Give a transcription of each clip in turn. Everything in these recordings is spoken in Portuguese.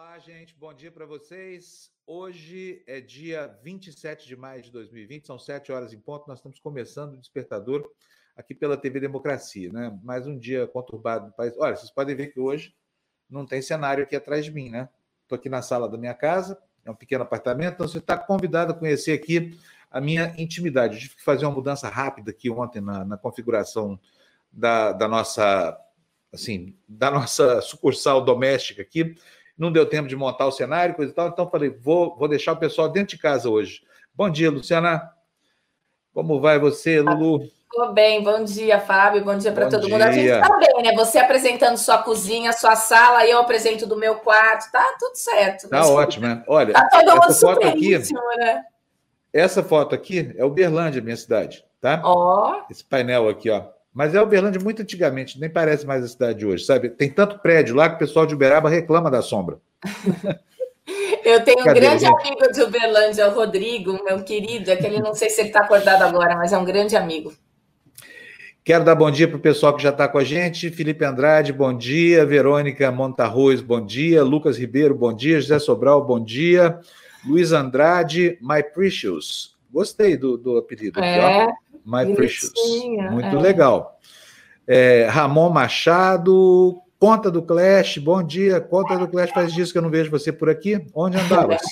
Olá, gente, bom dia para vocês. Hoje é dia 27 de maio de 2020, são 7 horas em ponto. Nós estamos começando o despertador aqui pela TV Democracia, né? Mais um dia conturbado do país. Olha, vocês podem ver que hoje não tem cenário aqui atrás de mim, né? Estou aqui na sala da minha casa, é um pequeno apartamento, então você está convidado a conhecer aqui a minha intimidade. Eu tive que fazer uma mudança rápida aqui ontem na, na configuração da, da nossa assim, da nossa sucursal doméstica aqui não deu tempo de montar o cenário, coisa e tal, então falei, vou, vou deixar o pessoal dentro de casa hoje. Bom dia, Luciana. Como vai você, Lulu? Tudo bem, bom dia, Fábio, bom dia para todo dia. mundo. A gente está bem, né? Você apresentando sua cozinha, sua sala, eu apresento do meu quarto, tá tudo certo. Tá ótimo, né? Olha, tá todo mundo essa foto aqui, né? Essa foto aqui é Uberlândia, minha cidade, tá? Ó. Oh. Esse painel aqui, ó. Mas é Uberlândia muito antigamente, nem parece mais a cidade de hoje, sabe? Tem tanto prédio lá que o pessoal de Uberaba reclama da sombra. Eu tenho Cadê, um grande gente? amigo de Uberlândia, o Rodrigo, meu querido, é que ele não sei se ele está acordado agora, mas é um grande amigo. Quero dar bom dia para o pessoal que já está com a gente. Felipe Andrade, bom dia. Verônica Montarroz, bom dia. Lucas Ribeiro, bom dia. José Sobral, bom dia. Luiz Andrade, My Precious. Gostei do, do apelido. É. Aqui, My Precious. Muito é. legal. É, Ramon Machado, Conta do Clash, bom dia. Conta do Clash, faz dias que eu não vejo você por aqui. Onde andavas?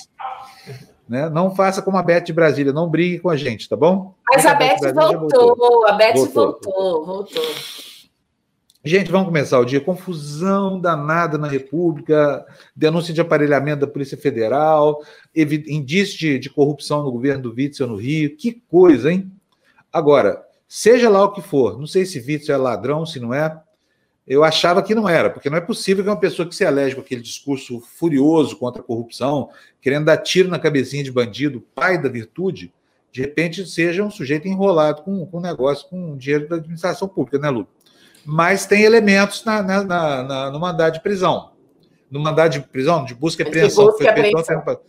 né? Não faça como a Beth de Brasília, não brigue com a gente, tá bom? Mas a, a Beth, Beth voltou, voltou, a Beth voltou, voltou, voltou. Gente, vamos começar o dia. Confusão danada na República, denúncia de aparelhamento da Polícia Federal, indício de, de corrupção no governo do Witzel no Rio. Que coisa, hein? Agora, seja lá o que for, não sei se Witzel é ladrão, se não é, eu achava que não era, porque não é possível que uma pessoa que se elege com aquele discurso furioso contra a corrupção, querendo dar tiro na cabecinha de bandido, pai da virtude, de repente seja um sujeito enrolado com, com um negócio, com dinheiro da administração pública, né, Lu? Mas tem elementos na, na, na, no mandado de prisão. No mandado de prisão, de busca e apreensão. Busca foi feito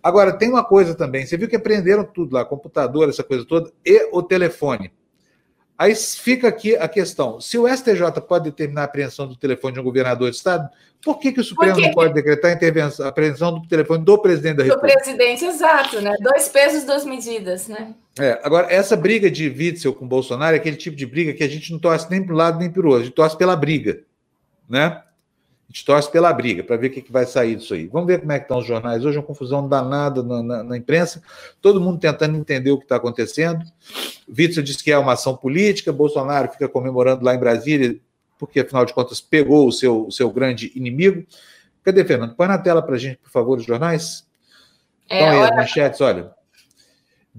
Agora, tem uma coisa também, você viu que apreenderam tudo lá, computador, essa coisa toda, e o telefone. Aí fica aqui a questão: se o STJ pode determinar a apreensão do telefone de um governador de Estado, por que, que o Supremo não pode decretar a, intervenção, a apreensão do telefone do presidente da República? Do presidente, exato, né? Dois pesos, duas medidas, né? É, agora, essa briga de Witzel com Bolsonaro é aquele tipo de briga que a gente não torce nem para um lado nem para o outro, a gente torce pela briga, né? A gente torce pela briga para ver o que, que vai sair disso aí. Vamos ver como é que estão os jornais. Hoje é uma confusão danada na, na, na imprensa, todo mundo tentando entender o que está acontecendo. Witzel diz que é uma ação política, Bolsonaro fica comemorando lá em Brasília, porque afinal de contas pegou o seu, o seu grande inimigo. Cadê, Fernando? Põe na tela para a gente, por favor, os jornais. É, então, aí, olha... as manchetes, olha.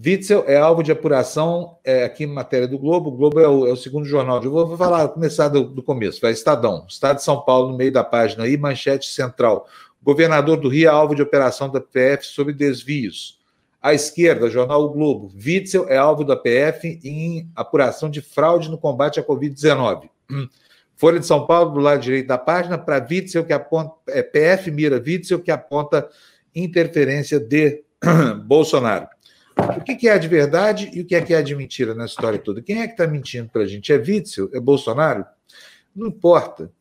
Witzel é alvo de apuração é, aqui em matéria do Globo. O Globo é o, é o segundo jornal. Eu vou, vou falar, começar do, do, começo. Vai Estadão, Estado de São Paulo, no meio da página aí, manchete central. Governador do Rio é alvo de operação da PF sobre desvios. À esquerda, jornal O Globo. Witzel é alvo da PF em apuração de fraude no combate à Covid-19. Folha de São Paulo, do lado direito da página, para Witzel, que aponta. É, PF mira Witzel, que aponta interferência de Bolsonaro. O que é de verdade e o que é que é de mentira nessa história toda? Quem é que está mentindo para a gente? É Witzel? É Bolsonaro? Não importa.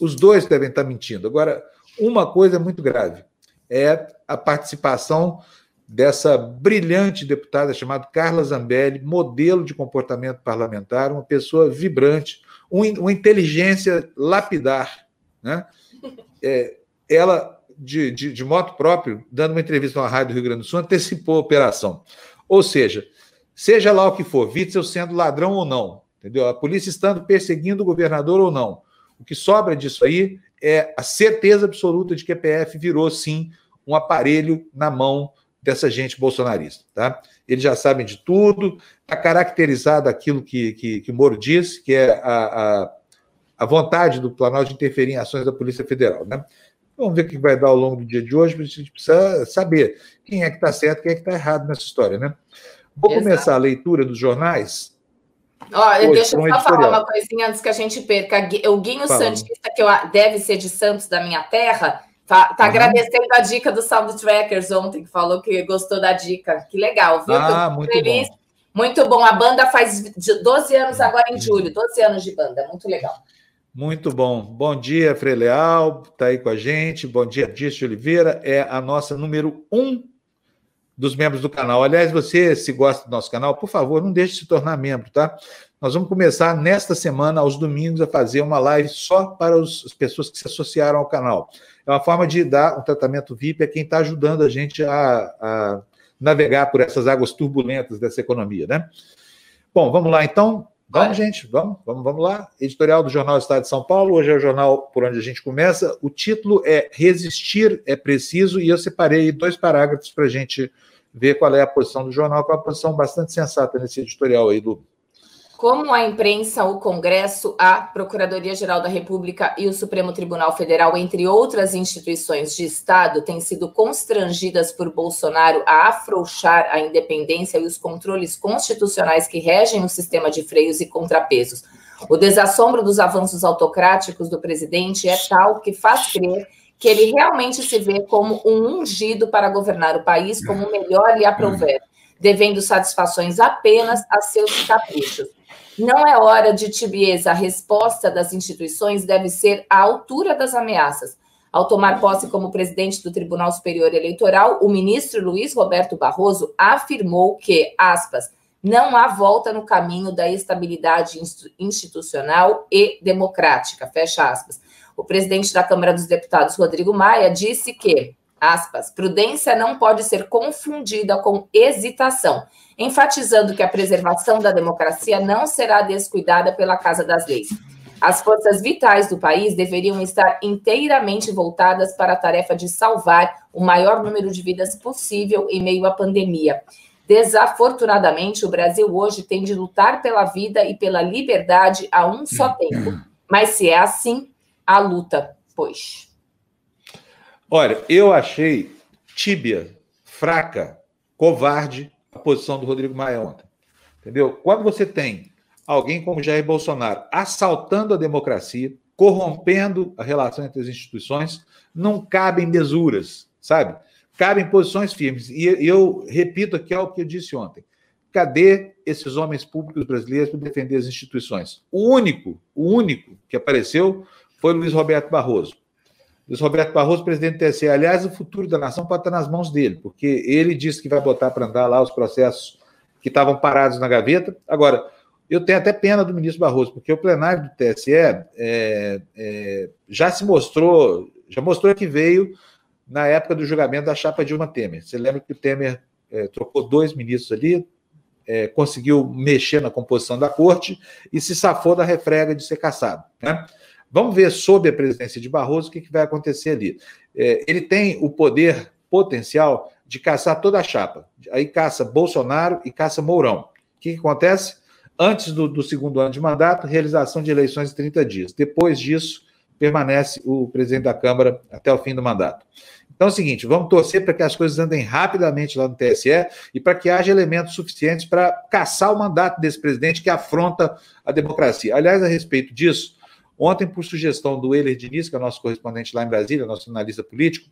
Os dois devem estar tá mentindo. Agora, uma coisa é muito grave: é a participação dessa brilhante deputada chamada Carla Zambelli, modelo de comportamento parlamentar, uma pessoa vibrante, uma inteligência lapidar. Né? É, ela de, de, de moto próprio, dando uma entrevista na Rádio do Rio Grande do Sul, antecipou a operação. Ou seja, seja lá o que for, Witzel sendo ladrão ou não, entendeu? A polícia estando perseguindo o governador ou não. O que sobra disso aí é a certeza absoluta de que a PF virou, sim, um aparelho na mão dessa gente bolsonarista, tá? Eles já sabem de tudo, está caracterizado aquilo que, que, que Moro disse, que é a, a, a vontade do Planalto de interferir em ações da Polícia Federal, né? Vamos ver o que vai dar ao longo do dia de hoje, a gente precisa saber quem é que está certo, quem é que está errado nessa história, né? Vou Exato. começar a leitura dos jornais. Olha, deixa eu só falar uma coisinha antes que a gente perca. O Guinho Falando. Santista, que eu, deve ser de Santos, da minha terra, tá, tá uhum. agradecendo a dica do Sound Trackers ontem, que falou que gostou da dica. Que legal, viu? Ah, muito feliz. bom. Muito bom. A banda faz 12 anos agora em julho, 12 anos de banda, muito legal. Muito bom. Bom dia, Frei Leal, está aí com a gente. Bom dia, Dirce Oliveira. É a nossa número um dos membros do canal. Aliás, você, se gosta do nosso canal, por favor, não deixe de se tornar membro, tá? Nós vamos começar nesta semana, aos domingos, a fazer uma live só para os, as pessoas que se associaram ao canal. É uma forma de dar um tratamento VIP a quem está ajudando a gente a, a navegar por essas águas turbulentas dessa economia, né? Bom, vamos lá então. Vamos, gente, vamos, vamos, vamos lá. Editorial do Jornal Estado de São Paulo. Hoje é o jornal por onde a gente começa. O título é Resistir é Preciso, e eu separei dois parágrafos para a gente ver qual é a posição do jornal, que é uma posição bastante sensata nesse editorial aí, do como a imprensa, o Congresso, a Procuradoria-Geral da República e o Supremo Tribunal Federal, entre outras instituições de Estado, têm sido constrangidas por Bolsonaro a afrouxar a independência e os controles constitucionais que regem o sistema de freios e contrapesos. O desassombro dos avanços autocráticos do presidente é tal que faz crer que ele realmente se vê como um ungido para governar o país como melhor lhe aprouver, devendo satisfações apenas a seus caprichos. Não é hora de tibieza. A resposta das instituições deve ser à altura das ameaças. Ao tomar posse como presidente do Tribunal Superior Eleitoral, o ministro Luiz Roberto Barroso afirmou que, aspas, não há volta no caminho da estabilidade institucional e democrática, fecha aspas. O presidente da Câmara dos Deputados, Rodrigo Maia, disse que, aspas, prudência não pode ser confundida com hesitação enfatizando que a preservação da democracia não será descuidada pela Casa das Leis. As forças vitais do país deveriam estar inteiramente voltadas para a tarefa de salvar o maior número de vidas possível em meio à pandemia. Desafortunadamente, o Brasil hoje tem de lutar pela vida e pela liberdade a um só tempo. Mas se é assim, a luta, pois. Olha, eu achei tíbia, fraca, covarde a posição do Rodrigo Maia ontem. Entendeu? Quando você tem alguém como Jair Bolsonaro assaltando a democracia, corrompendo a relação entre as instituições, não cabem mesuras, sabe? Cabem posições firmes. E eu repito aqui o que eu disse ontem. Cadê esses homens públicos brasileiros para defender as instituições? O único, o único que apareceu foi Luiz Roberto Barroso. Luiz Roberto Barroso, presidente do TSE. Aliás, o futuro da nação pode estar nas mãos dele, porque ele disse que vai botar para andar lá os processos que estavam parados na gaveta. Agora, eu tenho até pena do ministro Barroso, porque o plenário do TSE é, é, já se mostrou, já mostrou que veio na época do julgamento da chapa Dilma Temer. Você lembra que o Temer é, trocou dois ministros ali, é, conseguiu mexer na composição da corte e se safou da refrega de ser caçado. Né? Vamos ver, sob a presidência de Barroso, o que, que vai acontecer ali. É, ele tem o poder potencial de caçar toda a chapa. Aí caça Bolsonaro e caça Mourão. O que, que acontece? Antes do, do, segundo ano de mandato, realização de eleições em 30 dias. Depois disso, permanece o presidente da Câmara até o fim do mandato. Então é o seguinte, vamos torcer para que as coisas andem rapidamente lá no TSE e para que haja elementos suficientes para caçar o mandato desse presidente que afronta a democracia. Aliás, a respeito disso, Ontem, por sugestão do Euler Diniz, que é nosso correspondente lá em Brasília, nosso analista político,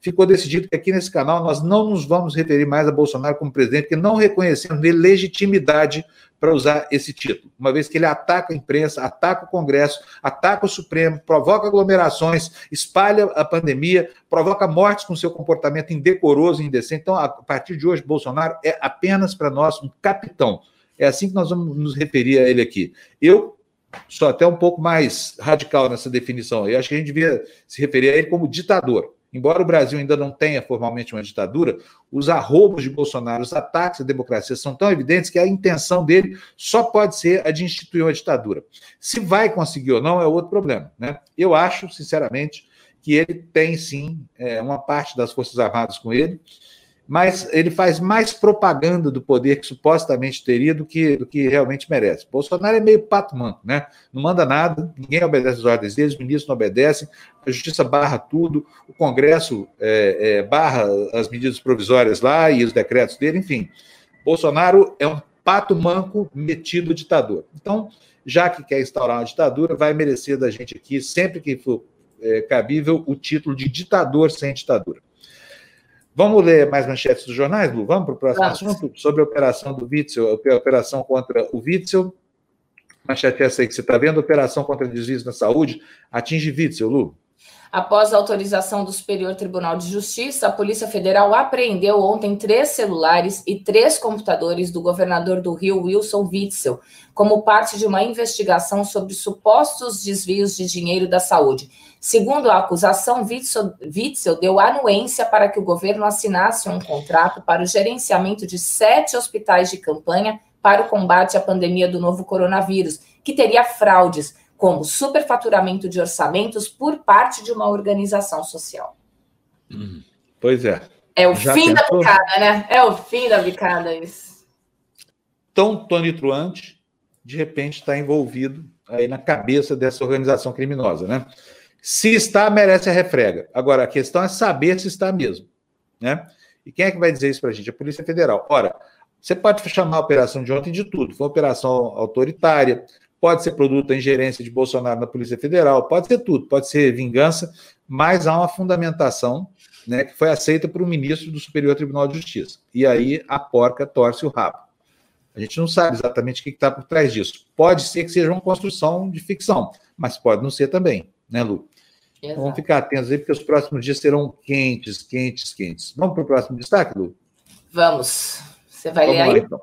ficou decidido que aqui nesse canal nós não nos vamos referir mais a Bolsonaro como presidente, porque não reconhecemos nele legitimidade para usar esse título, uma vez que ele ataca a imprensa, ataca o Congresso, ataca o Supremo, provoca aglomerações, espalha a pandemia, provoca mortes com seu comportamento indecoroso e indecente. Então, a partir de hoje, Bolsonaro é apenas para nós um capitão. É assim que nós vamos nos referir a ele aqui. Eu sou até um pouco mais radical nessa definição. Eu acho que a gente devia se referir a ele como ditador. Embora o Brasil ainda não tenha formalmente uma ditadura, os arroubos de Bolsonaro, os ataques à democracia são tão evidentes que a intenção dele só pode ser a de instituir uma ditadura. Se vai conseguir ou não é outro problema. Né? Eu acho, sinceramente, que ele tem sim é, uma parte das Forças Armadas com ele, mas ele faz mais propaganda do poder que supostamente teria do que, do que realmente merece. Bolsonaro é meio pato manco, né? Não manda nada, ninguém obedece as ordens dele, os ministros não obedecem, a justiça barra tudo, o Congresso é, é, barra as medidas provisórias lá e os decretos dele, enfim. Bolsonaro é um pato manco metido ditador. Então, já que quer instaurar uma ditadura, vai merecer da gente aqui, sempre que for é, cabível, o título de ditador sem ditadura. Vamos ler mais manchetes dos jornais, Lu? Vamos para o próximo assunto? Sobre a operação do Witzel, a operação contra o Witzel. manchete essa aí que você está vendo, operação contra desvios na saúde atinge Witzel, Lu. Após a autorização do Superior Tribunal de Justiça, a Polícia Federal apreendeu ontem três celulares e três computadores do governador do Rio, Wilson Witzel, como parte de uma investigação sobre supostos desvios de dinheiro da saúde. Segundo a acusação, Witzel, Witzel deu anuência para que o governo assinasse um contrato para o gerenciamento de sete hospitais de campanha para o combate à pandemia do novo coronavírus, que teria fraudes como superfaturamento de orçamentos por parte de uma organização social. Hum, pois é. É o Já fim tentou? da bicada, né? É o fim da bicada isso. Tão tonitruante, de repente está envolvido aí na cabeça dessa organização criminosa, né? Se está, merece a refrega. Agora, a questão é saber se está mesmo, né? E quem é que vai dizer isso para a gente? A Polícia Federal. Ora, você pode chamar a operação de ontem de tudo. Foi uma operação autoritária, pode ser produto da ingerência de Bolsonaro na Polícia Federal, pode ser tudo, pode ser vingança, mas há uma fundamentação né, que foi aceita por um ministro do Superior Tribunal de Justiça. E aí a porca torce o rabo. A gente não sabe exatamente o que está por trás disso. Pode ser que seja uma construção de ficção, mas pode não ser também, né, Lu? Então, vamos ficar atentos aí, porque os próximos dias serão quentes, quentes, quentes. Vamos para o próximo destaque, Lu? Vamos. Você vai vamos ler aí? então.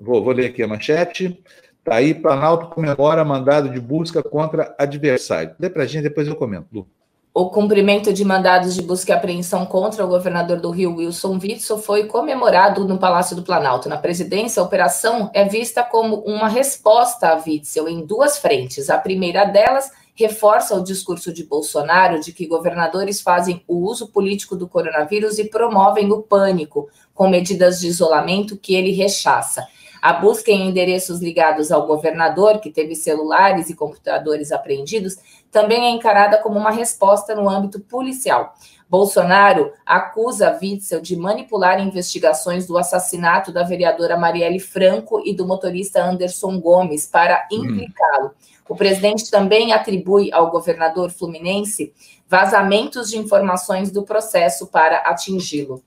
Vou, vou ler aqui a manchete. Está aí, Planalto comemora mandado de busca contra adversário. Lê para gente, depois eu comento, Lu. O cumprimento de mandados de busca e apreensão contra o governador do Rio, Wilson Witzel, foi comemorado no Palácio do Planalto. Na presidência, a operação é vista como uma resposta a Witzel em duas frentes. A primeira delas reforça o discurso de Bolsonaro de que governadores fazem o uso político do coronavírus e promovem o pânico com medidas de isolamento que ele rechaça. A busca em endereços ligados ao governador, que teve celulares e computadores apreendidos, também é encarada como uma resposta no âmbito policial. Bolsonaro acusa Witzel de manipular investigações do assassinato da vereadora Marielle Franco e do motorista Anderson Gomes para hum. implicá-lo. O presidente também atribui ao governador fluminense vazamentos de informações do processo para atingi-lo.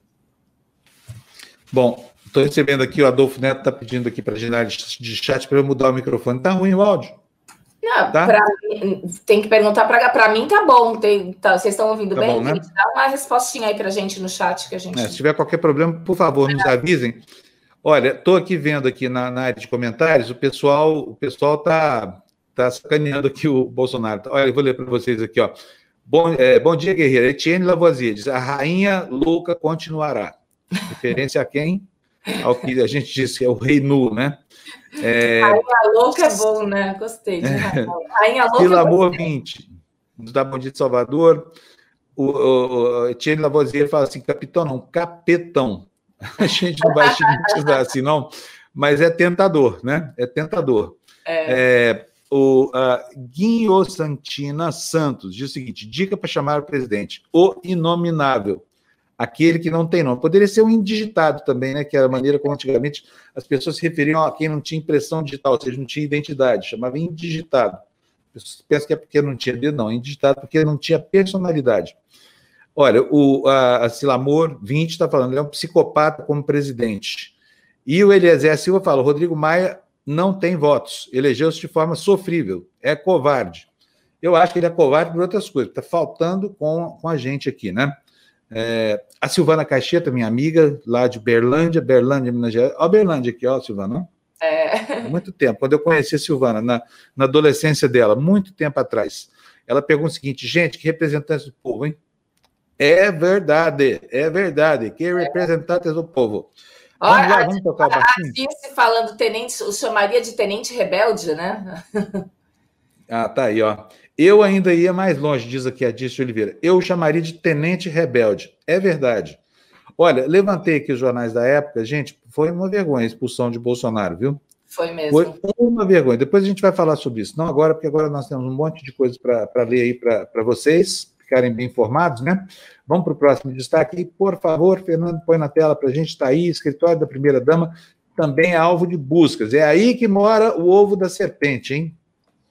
Bom, Estou recebendo aqui, o Adolfo Neto está pedindo aqui para a gente de chat para eu mudar o microfone. Está ruim o áudio? Não, tá? pra, tem que perguntar para mim, tá bom. Tem, tá, vocês estão ouvindo tá bem? Bom, né? Dá uma respostinha aí para a gente no chat que a gente. É, se tiver qualquer problema, por favor, nos avisem. Olha, estou aqui vendo aqui na, na, área de comentários, o pessoal o pessoal tá, tá sacaneando aqui o Bolsonaro. Olha, eu vou ler para vocês aqui, ó. Bom, é, bom dia, guerreiro. Etienne Lavoisier diz: a rainha louca continuará. Referência a quem? Ao que a gente disse, é o rei nu, né? É... Rainha louca é bom, né? Gostei. De Rainha louca. Pelo amor 20, da Bom Dia de Salvador. O, o, o Etienne Lavoisier fala assim: capitão, não, capetão. A gente não vai estigmatizar assim, não, mas é tentador, né? É tentador. É. É, o uh, Guinho Santina Santos diz o seguinte: dica para chamar o presidente, o inominável aquele que não tem nome. Poderia ser um indigitado também, né? Que era a maneira como antigamente as pessoas se referiam a quem não tinha impressão digital, ou seja, não tinha identidade, chamava indigitado. Pensa que é porque não tinha dedo, não, indigitado porque não tinha personalidade. Olha, o a, a Silamor 20 está falando, ele é um psicopata como presidente. E o Eliezer Silva fala: Rodrigo Maia não tem votos, elegeu-se de forma sofrível, é covarde. Eu acho que ele é covarde por outras coisas, está faltando com, com a gente aqui, né? É, a Silvana Caixeta, minha amiga, lá de Berlândia, Berlândia, Minas Gerais. Ó, Berlândia aqui, ó, Silvana. É. Há muito tempo. Quando eu conheci a Silvana, na, na adolescência dela, muito tempo atrás, ela pergunta o seguinte: gente, que representantes do povo, hein? É verdade, é verdade. Que representantes do povo. Vamos Olha, lá, vamos tocar a, a falando tenente, o chamaria de tenente rebelde, né? ah, tá aí, ó. Eu ainda ia mais longe, diz aqui a Dícia Oliveira. Eu chamaria de tenente rebelde. É verdade. Olha, levantei aqui os jornais da época, gente, foi uma vergonha a expulsão de Bolsonaro, viu? Foi mesmo. Foi uma vergonha. Depois a gente vai falar sobre isso. Não agora, porque agora nós temos um monte de coisas para ler aí para vocês ficarem bem informados, né? Vamos para o próximo destaque. Por favor, Fernando, põe na tela para a gente. Está aí, escritório da primeira-dama, também é alvo de buscas. É aí que mora o ovo da serpente, hein?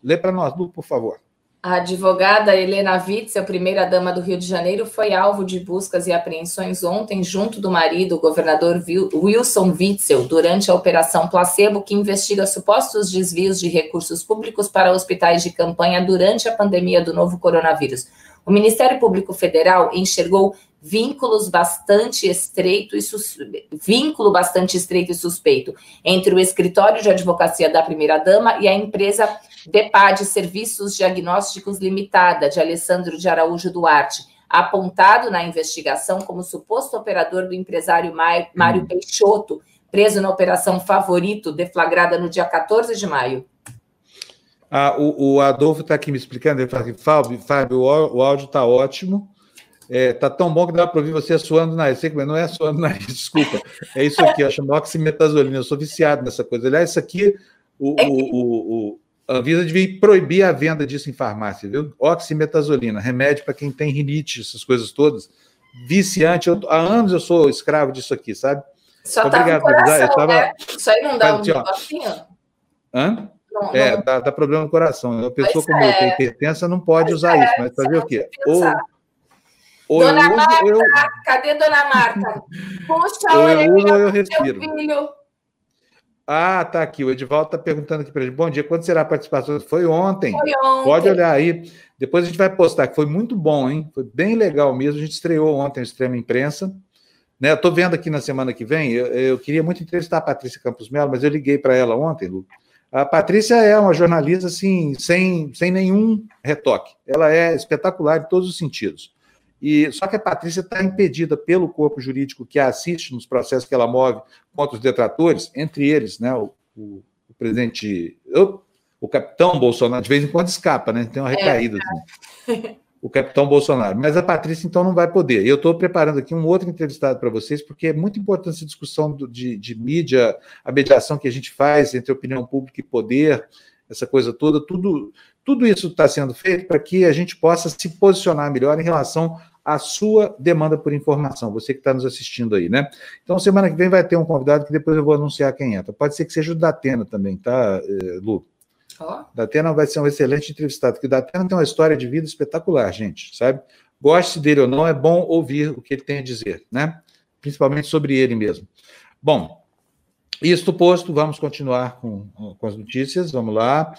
Lê para nós, Lu, por favor. A advogada Helena Witzel, primeira-dama do Rio de Janeiro, foi alvo de buscas e apreensões ontem, junto do marido, o governador Wilson Witzel, durante a Operação Placebo, que investiga supostos desvios de recursos públicos para hospitais de campanha durante a pandemia do novo coronavírus. O Ministério Público Federal enxergou vínculos bastante estreito e sus... vínculo bastante estreito e suspeito entre o escritório de advocacia da primeira-dama e a empresa DEPAD Serviços Diagnósticos Limitada, de Alessandro de Araújo Duarte, apontado na investigação como suposto operador do empresário Mário hum. Peixoto, preso na Operação Favorito, deflagrada no dia 14 de maio. Ah, o, o Adolfo está aqui me explicando, ele fala assim, Fábio, Fábio o áudio está ótimo, é, tá tão bom que dá para ouvir você suando na nariz. Não é suando na nariz, desculpa. É isso aqui, eu chamo oximetazolina. Eu sou viciado nessa coisa. Aliás, isso aqui, o, o, o, a Anvisa devia proibir a venda disso em farmácia, viu? Oximetazolina, remédio para quem tem rinite, essas coisas todas. Viciante. Eu, há anos eu sou escravo disso aqui, sabe? Só tá Obrigado, coração, eu tava... né? Isso aí não dá um negocinho? Hã? Não, é, não... Dá, dá, problema no coração. Uma pessoa pois como é. eu, que é hipertensa, não pode pois usar é, isso, mas fazer o quê? Ou ou Dona eu Marta, eu... cadê Dona Marta? Puxa a orelha eu respiro. filho. Ah, tá aqui. O Edivaldo está perguntando aqui para ele. Bom dia, quando será a participação? Foi ontem. Foi ontem. Pode olhar aí. Depois a gente vai postar, que foi muito bom, hein? Foi bem legal mesmo. A gente estreou ontem a Extrema Imprensa. Né, Estou vendo aqui na semana que vem. Eu, eu, queria muito entrevistar a Patrícia Campos Melo, mas eu liguei para ela ontem, Lu. A Patrícia é uma jornalista assim, sem, sem nenhum retoque. Ela é espetacular em todos os sentidos. E só que a Patrícia está impedida pelo corpo jurídico que a assiste nos processos que ela move contra os detratores, entre eles, né, o, o, o presidente, o, o, capitão Bolsonaro, de vez em quando escapa, né? Tem uma é. recaída. É. Assim, o capitão Bolsonaro. Mas a Patrícia, então, não vai poder. Eu estou preparando aqui um outro entrevistado para vocês, porque é muito importante essa discussão do, de, de mídia, a mediação que a gente faz entre opinião pública e poder, essa coisa toda, tudo tudo isso está sendo feito para que a gente possa se posicionar melhor em relação à sua demanda por informação, você que está nos assistindo aí, né? Então, semana que vem vai ter um convidado que depois eu vou anunciar quem entra. Pode ser que seja o Datena também, tá, eh, Lu? Oh. Datena vai ser um excelente entrevistado, porque o Datena tem uma história de vida espetacular, gente, sabe? Goste dele ou não, é bom ouvir o que ele tem a dizer, né? Principalmente sobre ele mesmo. Bom, isto posto, vamos continuar com, com as notícias, vamos lá.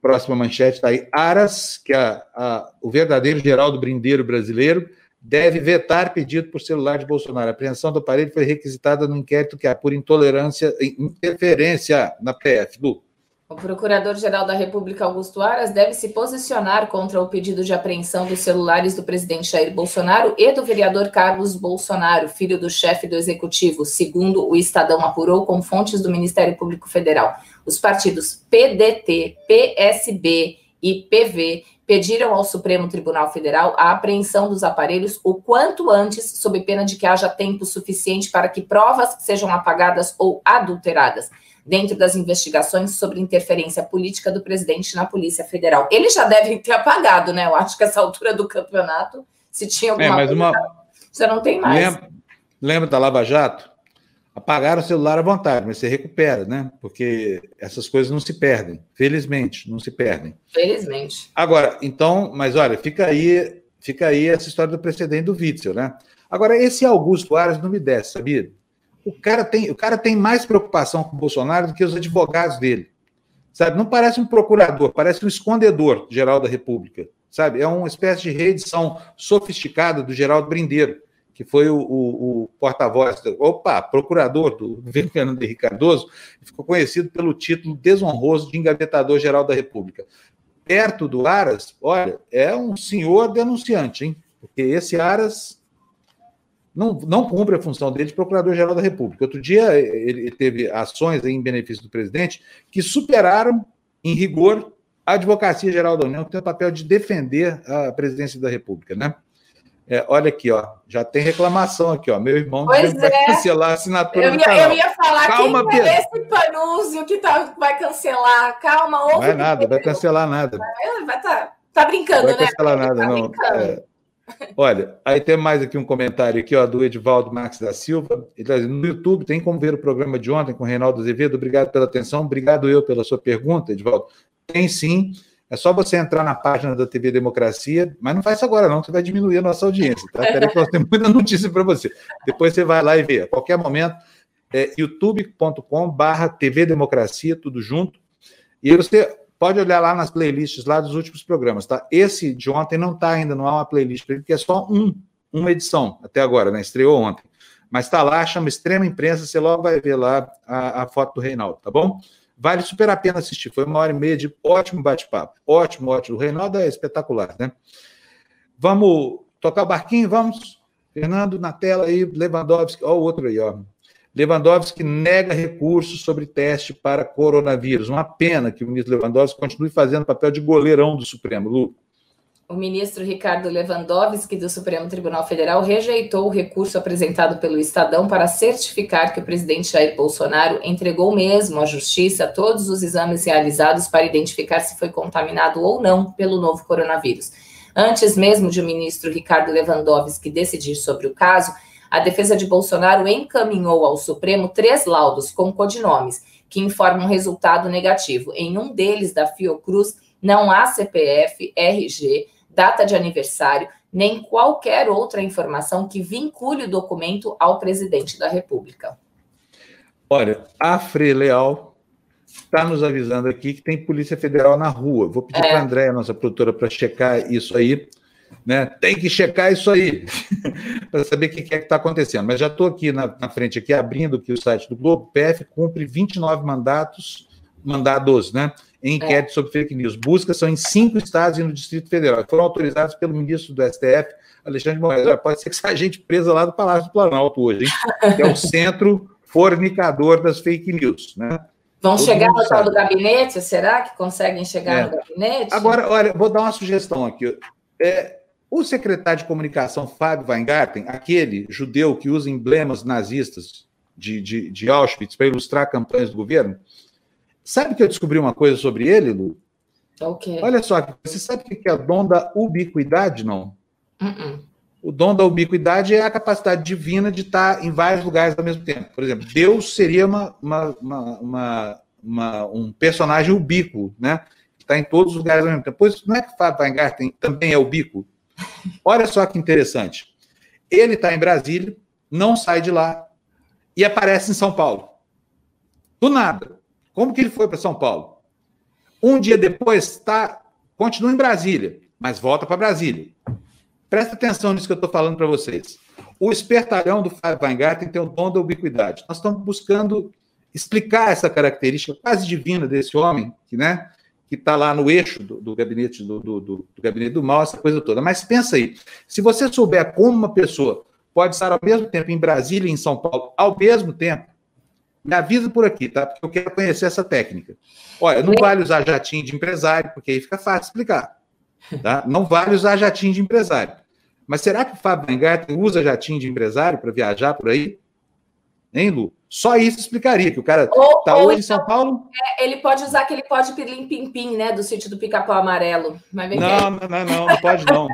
Próxima manchete está aí. Aras, que é a, a, o verdadeiro Geraldo Brindeiro brasileiro, deve vetar pedido por celular de Bolsonaro. A apreensão do aparelho foi requisitada no inquérito que há por intolerância, interferência na PF. Lu. O Procurador-Geral da República, Augusto Aras, deve se posicionar contra o pedido de apreensão dos celulares do presidente Jair Bolsonaro e do vereador Carlos Bolsonaro, filho do chefe do executivo, segundo o Estadão apurou com fontes do Ministério Público Federal. Os partidos PDT, PSB e PV pediram ao Supremo Tribunal Federal a apreensão dos aparelhos o quanto antes, sob pena de que haja tempo suficiente para que provas sejam apagadas ou adulteradas dentro das investigações sobre interferência política do presidente na Polícia Federal. Eles já devem ter apagado, né? Eu acho que essa altura do campeonato, se tinha alguma é, mas coisa, uma... já não tem mais. Lembra, lembra da Lava Jato? Apagaram o celular à vontade, mas você recupera, né? Porque essas coisas não se perdem. Felizmente, não se perdem. Felizmente. Agora, então, mas olha, fica aí, fica aí essa história do precedente do Witzel, né? Agora, esse Augusto Aras não me desce, sabia? O cara tem, o cara tem mais preocupação com o Bolsonaro do que os advogados dele. Sabe? Não parece um procurador, parece um escondedor geral da República. Sabe? É uma espécie de reedição sofisticada do Geraldo Brindeiro, que foi o, o, o porta-voz, opa, procurador do governo Fernando Henrique Cardoso, ficou conhecido pelo título desonroso de engavetador geral da República. Perto do Aras, olha, é um senhor denunciante, hein? Porque esse Aras não, não cumpre a função dele de Procurador-Geral da República. Outro dia, ele teve ações em benefício do presidente que superaram, em rigor, a Advocacia Geral da União, que tem o papel de defender a presidência da República, né? É, olha aqui, ó, já tem reclamação aqui, ó. Meu irmão pois vai é. cancelar a assinatura eu ia, Eu ia falar, Calma, quem é esse Panúzio que tá, vai cancelar? Calma, ouve. Não vai nada, vai cancelar nada. Vai, tá, tá brincando, vai né? cancelar nada, tá não. É, Olha, aí tem mais aqui um comentário aqui, ó, do Edivaldo Max da Silva. Ele tá dizendo, no YouTube tem como ver o programa de ontem com o Reinaldo Azevedo. Obrigado pela atenção. Obrigado eu pela sua pergunta, Edivaldo. Tem sim. É só você entrar na página da TV Democracia, mas não faz isso agora, não, que vai diminuir a nossa audiência, tá? Peraí que nós temos muita notícia para você. Depois você vai lá e vê. A qualquer momento, é youtube.com/barra TV Democracia, tudo junto. E você pode olhar lá nas playlists lá dos últimos programas, tá? Esse de ontem não está ainda, não há uma playlist, porque é só um, uma edição até agora, né? Estreou ontem. Mas está lá, chama Extrema Imprensa, você logo vai ver lá a, a foto do Reinaldo, tá bom? Vale super a pena assistir. Foi uma hora e meia de ótimo bate-papo. Ótimo, ótimo. O Reinaldo é espetacular, né? Vamos tocar o barquinho? Vamos? Fernando, na tela aí, Lewandowski. Ó, o outro aí, ó. Lewandowski nega recursos sobre teste para coronavírus. Uma pena que o ministro Lewandowski continue fazendo papel de goleirão do Supremo, Lu o ministro Ricardo Lewandowski, do Supremo Tribunal Federal, rejeitou o recurso apresentado pelo Estadão para certificar que o presidente Jair Bolsonaro entregou mesmo à Justiça todos os exames realizados para identificar se foi contaminado ou não pelo novo coronavírus. Antes mesmo de o ministro Ricardo Lewandowski decidir sobre o caso, a defesa de Bolsonaro encaminhou ao Supremo três laudos com codinomes que informam resultado negativo. Em um deles, da Fiocruz, não há CPF, RG, data de aniversário, nem qualquer outra informação que vincule o documento ao presidente da República. Olha, a Fre Leal está nos avisando aqui que tem Polícia Federal na rua. Vou pedir é. para a Andréia, nossa produtora, para checar isso aí. Né? Tem que checar isso aí para saber o que é que está acontecendo. Mas já estou aqui na, na, frente, aqui abrindo aqui o site do Globo. O PF cumpre 29 mandatos, mandados, né? em inquérito é. sobre fake news. Buscas são em cinco estados e no Distrito Federal. Foram autorizados pelo ministro do STF, Alexandre Moraes. Pode ser que seja gente presa lá do Palácio do Planalto hoje, hein? que é o centro fornicador das fake news. Né? Vão Todo chegar no tal do gabinete? Será que conseguem chegar é. no gabinete? Agora, olha, vou dar uma sugestão aqui. É, o secretário de comunicação, Fábio Weingarten, aquele judeu que usa emblemas nazistas de, de, de Auschwitz para ilustrar campanhas do governo, Sabe que eu descobri uma coisa sobre ele, Lu? Okay. Olha só, você sabe o que é o dom da ubiquidade, não? Uh -uh. O dom da ubiquidade é a capacidade divina de estar em vários lugares ao mesmo tempo. Por exemplo, Deus seria uma, uma, uma, uma um personagem ubíquo, né? Que está em todos os lugares ao mesmo tempo. Pois não é que Fábio Weingarten também é ubíquo? Olha só que interessante. Ele está em Brasília, não sai de lá e aparece em São Paulo. Do nada. Como que ele foi para São Paulo? Um dia depois, tá, continua em Brasília, mas volta para Brasília. Presta atenção nisso que eu estou falando para vocês. O espertalhão do Fábio Weingarten tem o dom da ubiquidade. Nós estamos buscando explicar essa característica quase divina desse homem, que, né, que está lá no eixo do, do gabinete do, do, do, gabinete do mal, essa coisa toda. Mas pensa aí, se você souber como uma pessoa pode estar ao mesmo tempo em Brasília e em São Paulo, ao mesmo tempo, me avisa por aqui, tá? Porque eu quero conhecer essa técnica. Olha, não vale usar jatinho de empresário, porque aí fica fácil explicar. Tá? Não vale usar jatinho de empresário. Mas será que o Fábio Weingarten usa jatinho de empresário para viajar por aí? Hein, Lu? Só isso explicaria que o cara está hoje em São então, Paulo. É, ele pode usar aquele pode pilim pim pim, né? Do sítio do pica-pau amarelo. Não, não, não, não, não pode não.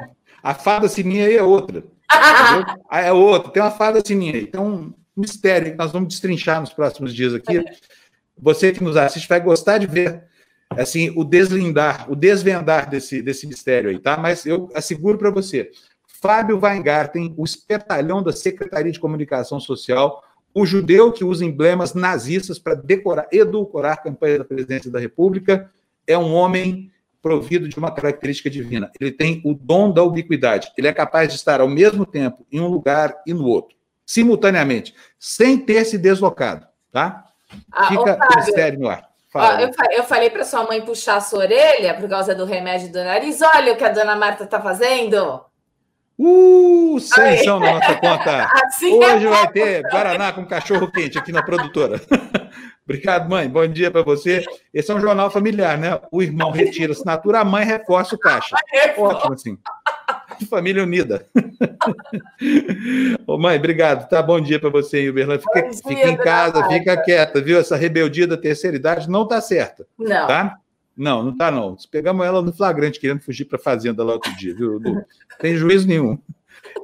A fada sininha aí é outra. é outra, tem uma fada sininha aí. Então, mistério que nós vamos destrinchar nos próximos dias aqui. Você que nos assiste vai gostar de ver assim o deslindar, o desvendar desse, desse mistério aí, tá? Mas eu asseguro para você, Fábio Weingarten, o espertalhão da Secretaria de Comunicação Social, o judeu que usa emblemas nazistas para decorar, edulcorar a campanha da presidência da República, é um homem provido de uma característica divina. Ele tem o dom da ubiquidade. Ele é capaz de estar ao mesmo tempo em um lugar e no outro simultaneamente, sem ter se deslocado, tá? Ah, Fica o mistério no ar. Ó, eu, eu, falei para sua mãe puxar a sua orelha por causa do remédio do nariz. Olha o que a dona Marta está fazendo. Uh, são na nossa conta. Assim é Hoje é vai ter Guaraná com cachorro quente aqui na produtora. Obrigado, mãe. Bom dia para você. Esse é um jornal familiar, né? O irmão retira assinatura, a mãe reforça o caixa. Ótimo, assim. Família unida. Ô, mãe, obrigado. Tá bom dia para você em Uberlândia. Fica, fica em casa, fica quieta, viu? Essa rebeldia da terceira idade não tá certa. Não. Tá? Não, não tá não. Pegamos ela no flagrante querendo fugir para fazenda lá outro dia, viu? Não tem juízo nenhum.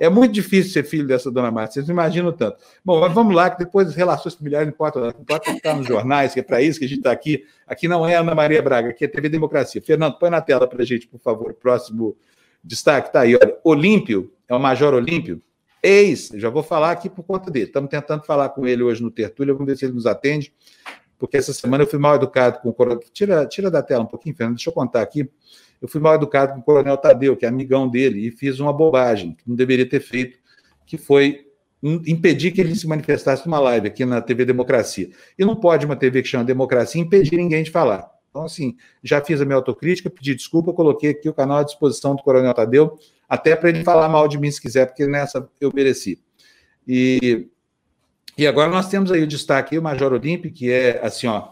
É muito difícil ser filho dessa dona Márcia, vocês não imaginam tanto. Bom, mas vamos lá, que depois as relações familiares não importam, não importa ficar nos jornais, que é para isso que a gente está aqui. Aqui não é Ana Maria Braga, aqui é TV Democracia. Fernando, põe na tela para a gente, por favor, o próximo destaque. Está aí, olha. Olímpio, é o Major Olímpio, ex, já vou falar aqui por conta dele. Estamos tentando falar com ele hoje no Tertúlia, vamos ver se ele nos atende, porque essa semana eu fui mal educado com o coronel. Tira, tira da tela um pouquinho, Fernando, deixa eu contar aqui. Eu fui mal educado com o coronel Tadeu, que é amigão dele, e fiz uma bobagem que não deveria ter feito, que foi impedir que ele se manifestasse numa live aqui na TV Democracia. E não pode uma TV que chama Democracia impedir ninguém de falar. Então, assim, já fiz a minha autocrítica, pedi desculpa, coloquei aqui o canal à disposição do Coronel Tadeu, até para ele falar mal de mim se quiser, porque nessa eu mereci. E, e agora nós temos aí o destaque, o Major Olímpio, que é, assim, ó,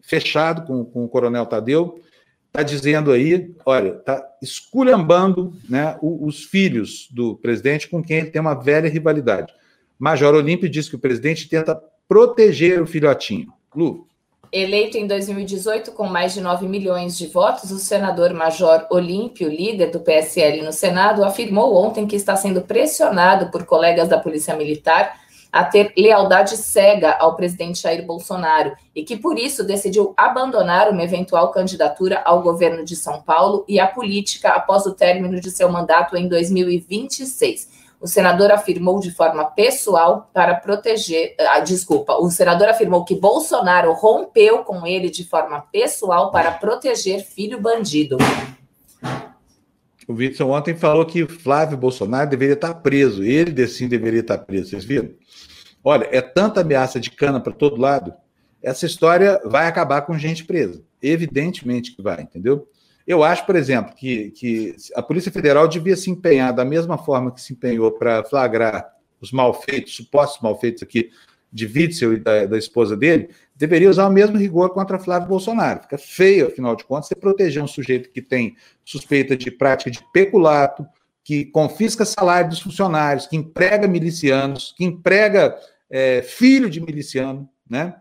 fechado com, com o Coronel Tadeu, está dizendo aí, olha, está esculhambando né, os filhos do presidente com quem ele tem uma velha rivalidade. Major Olímpio diz que o presidente tenta proteger o filhotinho. Lu. Eleito em 2018 com mais de 9 milhões de votos, o senador Major Olímpio, líder do PSL no Senado, afirmou ontem que está sendo pressionado por colegas da Polícia Militar a ter lealdade cega ao presidente Jair Bolsonaro e que, por isso, decidiu abandonar uma eventual candidatura ao governo de São Paulo e a política após o término de seu mandato em 2026. O senador afirmou de forma pessoal para proteger. Ah, desculpa, o senador afirmou que Bolsonaro rompeu com ele de forma pessoal para proteger filho bandido. O Witson ontem falou que Flávio Bolsonaro deveria estar preso. Ele, sim, deveria estar preso. Vocês viram? Olha, é tanta ameaça de cana para todo lado, essa história vai acabar com gente presa. Evidentemente que vai, entendeu? Eu acho, por exemplo, que, que a Polícia Federal devia se empenhar da mesma forma que se empenhou para flagrar os malfeitos, supostos malfeitos aqui de Witzel e da, da, esposa dele, deveria usar o mesmo rigor contra Flávio Bolsonaro. Fica feio, afinal de contas, você proteger um sujeito que tem suspeita de prática de peculato, que confisca salário dos funcionários, que emprega milicianos, que emprega é, filho de miliciano, né?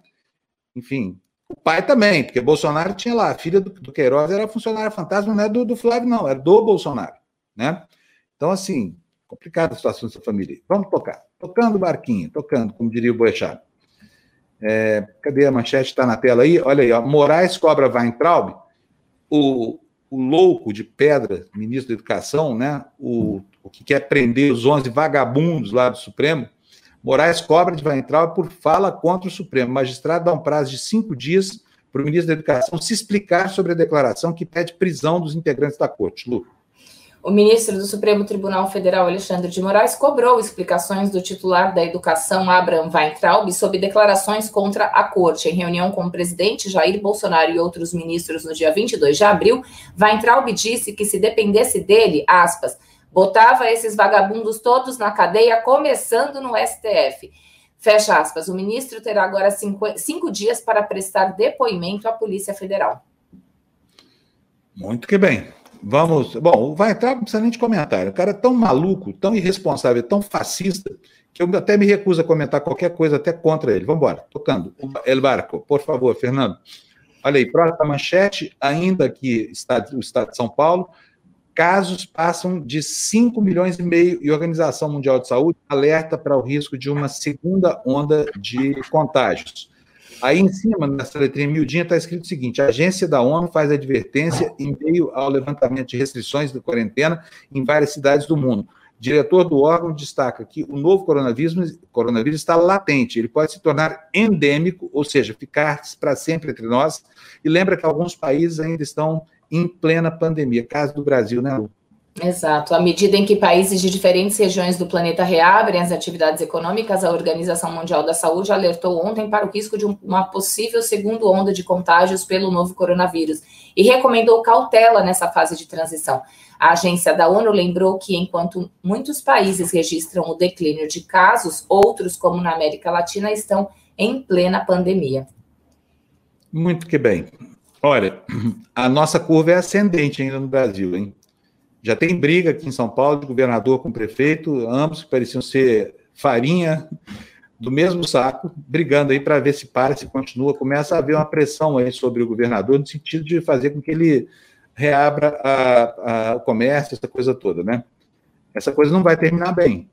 Enfim, o pai também, porque Bolsonaro tinha lá, a filha do, do Queiroz era funcionária fantasma, não é do, do Flávio, não, era do Bolsonaro, né? Então, assim, complicada a situação dessa família. Vamos tocar. Tocando o barquinho, tocando, como diria o Boechat. É, cadê a manchete? Está na tela aí? Olha aí, ó. Moraes cobra Weintraub, o, o louco de pedra, ministro da Educação, né? O, o que quer prender os 11 vagabundos lá do Supremo, Moraes cobra de Weintraub por fala contra o Supremo. O magistrado dá um prazo de cinco dias para o ministro da Educação se explicar sobre a declaração que pede prisão dos integrantes da corte. Lu. O ministro do Supremo Tribunal Federal, Alexandre de Moraes, cobrou explicações do titular da Educação, Abraham Weintraub, sobre declarações contra a corte. Em reunião com o presidente Jair Bolsonaro e outros ministros no dia 22 de abril, Weintraub disse que se dependesse dele, aspas, Botava esses vagabundos todos na cadeia, começando no STF. Fecha aspas. O ministro terá agora cinco, cinco dias para prestar depoimento à Polícia Federal. Muito que bem. Vamos. Bom, vai entrar, não precisa nem de comentário. O cara é tão maluco, tão irresponsável, tão fascista, que eu até me recuso a comentar qualquer coisa até contra ele. Vamos embora. Tocando. El Barco, por favor, Fernando. Olha aí, próxima manchete, ainda que está o Estado de São Paulo, casos passam de 5 milhões e meio e a Organização Mundial de Saúde alerta para o risco de uma segunda onda de contágios. Aí em cima, nessa letrinha miudinha, está escrito o seguinte: a agência da ONU faz advertência em meio ao levantamento de restrições de quarentena em várias cidades do mundo. Diretor do órgão destaca que o novo coronavírus, coronavírus está latente, ele pode se tornar endêmico, ou seja, ficar para sempre entre nós, e lembra que alguns países ainda estão em plena pandemia. Caso do Brasil, né, Lu? Exato. À medida em que países de diferentes regiões do planeta reabrem as atividades econômicas, a Organização Mundial da Saúde alertou ontem para o risco de uma possível segunda onda de contágios pelo novo coronavírus e recomendou cautela nessa fase de transição. A agência da ONU lembrou que, enquanto muitos países registram o declínio de casos, outros, como na América Latina, estão em plena pandemia. Muito que bem. Olha, a nossa curva é ascendente ainda no Brasil, hein? Já tem briga aqui em São Paulo de governador com prefeito, ambos pareciam ser farinha do mesmo saco, brigando aí para ver se para, se continua. Começa a haver uma pressão aí sobre o governador no sentido de fazer com que ele reabra a, a, o comércio, essa coisa toda, né? essa coisa não vai terminar bem.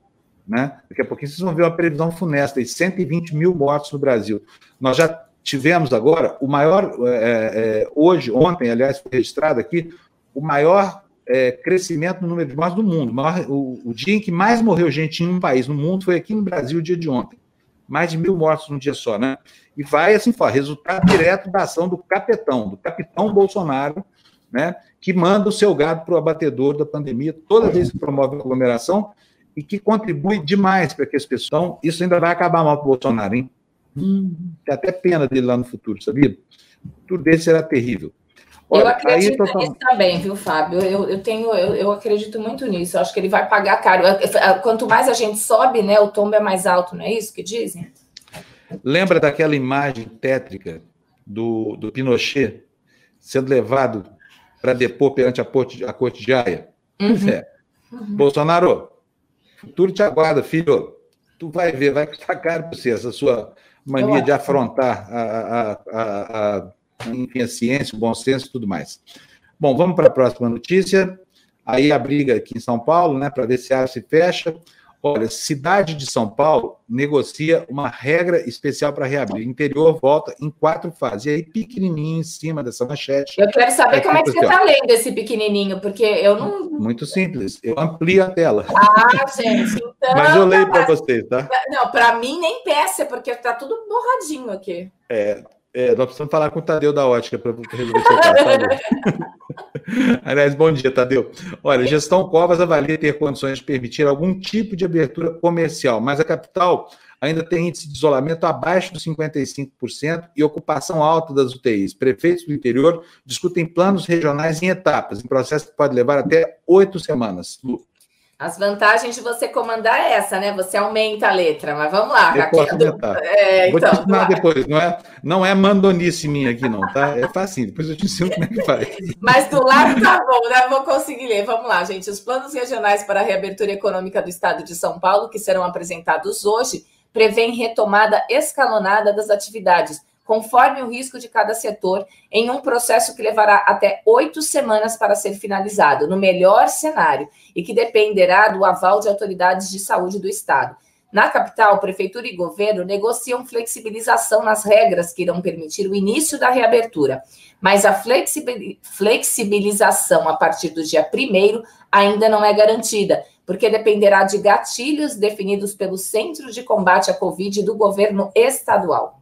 Né? Daqui a pouquinho vocês vão ver uma previsão funesta de 120 mil mortos no Brasil. Nós já tivemos agora o maior, é, é, hoje, ontem, aliás, foi registrado aqui, o maior é, crescimento no número de mortes do mundo. O, o, dia em que mais morreu gente em um país no mundo foi aqui no Brasil, o dia de ontem. Mais de mil mortos num dia só, né? E vai, assim, for, resultado direto da ação do capitão, do capitão Bolsonaro, né? Que manda o seu gado para o abatedor da pandemia toda vez que promove a aglomeração e que contribui demais para que as pessoas. Então, isso ainda vai acabar mal para o Bolsonaro, hein? Hum, tem até pena dele lá no futuro, sabia? Tudo desse será terrível. Olha, eu acredito nisso também, viu, Fábio? Eu, eu tenho, eu, eu, acredito muito nisso. Eu acho que ele vai pagar caro. Quanto mais a gente sobe, né, o tombo é mais alto, não é isso que dizem? Lembra daquela imagem tétrica do, do Pinochet sendo levado para depor perante a corte, a corte de Haia? Uhum. É. Uhum. Bolsonaro, futuro te aguarda, filho. Tu vai ver, vai custar caro para você essa sua mania de afrontar a, a, a, a enfim, a ciência, o bom senso e tudo mais. Bom, vamos para a próxima notícia. Aí a briga aqui em São Paulo, né, para ver se a se fecha. Olha, cidade de São Paulo negocia uma regra especial para reabrir. Interior volta em quatro fases. E aí, pequenininho em cima dessa manchete. Eu quero saber é como é que você está lendo esse pequenininho, porque eu não. Muito simples. Eu amplio a tela. Ah, gente, então. Mas eu leio para vocês, tá? Não, para mim nem peça, porque está tudo borradinho aqui. É, é, nós precisamos falar com o Tadeu da ótica para resolver seu caso. Aliás, bom dia, Tadeu. Olha, gestão Covas avalia ter condições de permitir algum tipo de abertura comercial, mas a capital ainda tem índice de isolamento abaixo dos 55% e ocupação alta das UTIs. Prefeitos do interior discutem planos regionais em etapas, em processo que pode levar até oito semanas. As vantagens de você comandar é essa, né? Você aumenta a letra, mas vamos lá. Eu posso aumentar. É, Vou então, te ensinar depois, não é, não é mandonice minha aqui não, tá? É fácil, depois eu te ensino como é que faz. Mas do lado tá bom, né? Vou conseguir ler. Vamos lá, gente. Os planos regionais para a reabertura econômica do estado de São Paulo, que serão apresentados hoje, prevêem retomada escalonada das atividades, conforme o risco de cada setor, em um processo que levará até oito semanas para ser finalizado, no melhor cenário, e que dependerá do aval de autoridades de saúde do Estado. Na capital, prefeitura e governo negociam flexibilização nas regras que irão permitir o início da reabertura, mas a flexibilização a partir do dia 1 ainda não é garantida, porque dependerá de gatilhos definidos pelo Centro de Combate à Covid do governo estadual.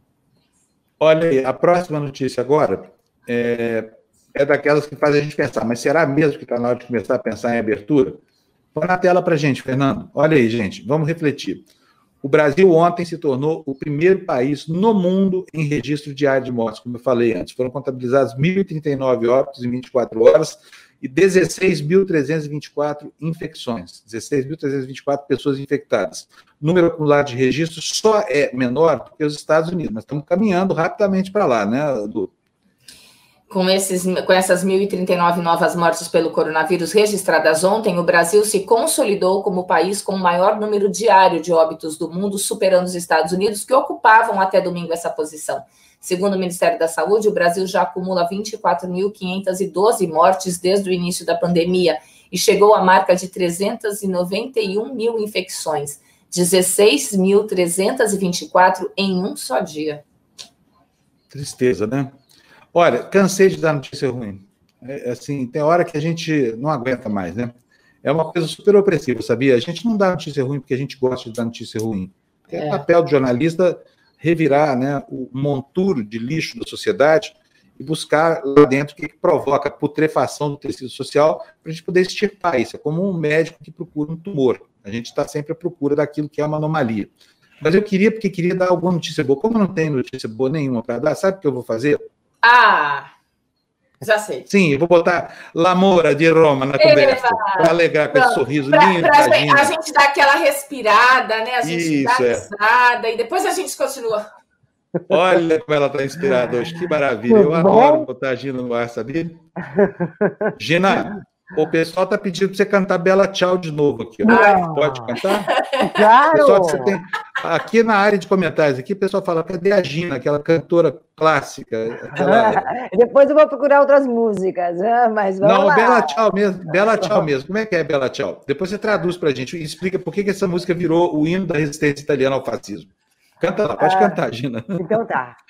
Olha aí, a próxima notícia agora é, é daquelas que fazem a gente pensar, mas será mesmo que está na hora de começar a pensar em abertura? Põe na tela para gente, Fernando. Olha aí, gente, vamos refletir. O Brasil ontem se tornou o primeiro país no mundo em registro diário de mortes, como eu falei antes. Foram contabilizados 1.039 óbitos em 24 horas e 16.324 infecções. 16.324 pessoas infectadas o número acumulado de registros só é menor do que os Estados Unidos, mas estamos caminhando rapidamente para lá, né, Edu? Com, esses, com essas 1.039 novas mortes pelo coronavírus registradas ontem, o Brasil se consolidou como o país com o maior número diário de óbitos do mundo, superando os Estados Unidos, que ocupavam até domingo essa posição. Segundo o Ministério da Saúde, o Brasil já acumula 24.512 mortes desde o início da pandemia e chegou à marca de 391 mil infecções. 16.324 em um só dia. Tristeza, né? Olha, cansei de dar notícia ruim. É, assim, tem hora que a gente não aguenta mais, né? É uma coisa super opressiva, sabia? A gente não dá notícia ruim porque a gente gosta de dar notícia ruim. É, é papel do jornalista revirar né, o monturo de lixo da sociedade e buscar lá dentro o que, que provoca a putrefação do tecido social para a gente poder extirpar isso. É como um médico que procura um tumor. A gente está sempre à procura daquilo que é uma anomalia. Mas eu queria, porque queria dar alguma notícia boa. Como não tem notícia boa nenhuma para dar, sabe o que eu vou fazer? Ah! Já sei. Sim, eu vou botar Lamora de Roma na conversa, para alegrar com esse sorriso pra, lindo. Pra gente, a gente dá aquela respirada, né? A gente Isso, dá é. risada e depois a gente continua. Olha como ela está inspirada hoje, que maravilha. Eu adoro botar a Gina no ar, sabia? Gina, o pessoal está pedindo para você cantar Bela Tchau de novo aqui. Pode cantar? Claro! Pessoal, tem... aqui na área de comentários, aqui o pessoal fala, cadê a Gina, aquela cantora clássica? Aquela... Depois eu vou procurar outras músicas, ah, mas vamos Não, lá. Bela Tchau mesmo, Bela Tchau mesmo. Como é que é Bela Tchau? Depois você traduz pra gente e explica por que, que essa música virou o hino da resistência italiana ao fascismo. Canta lá, pode ah, cantar, Gina. Então tá.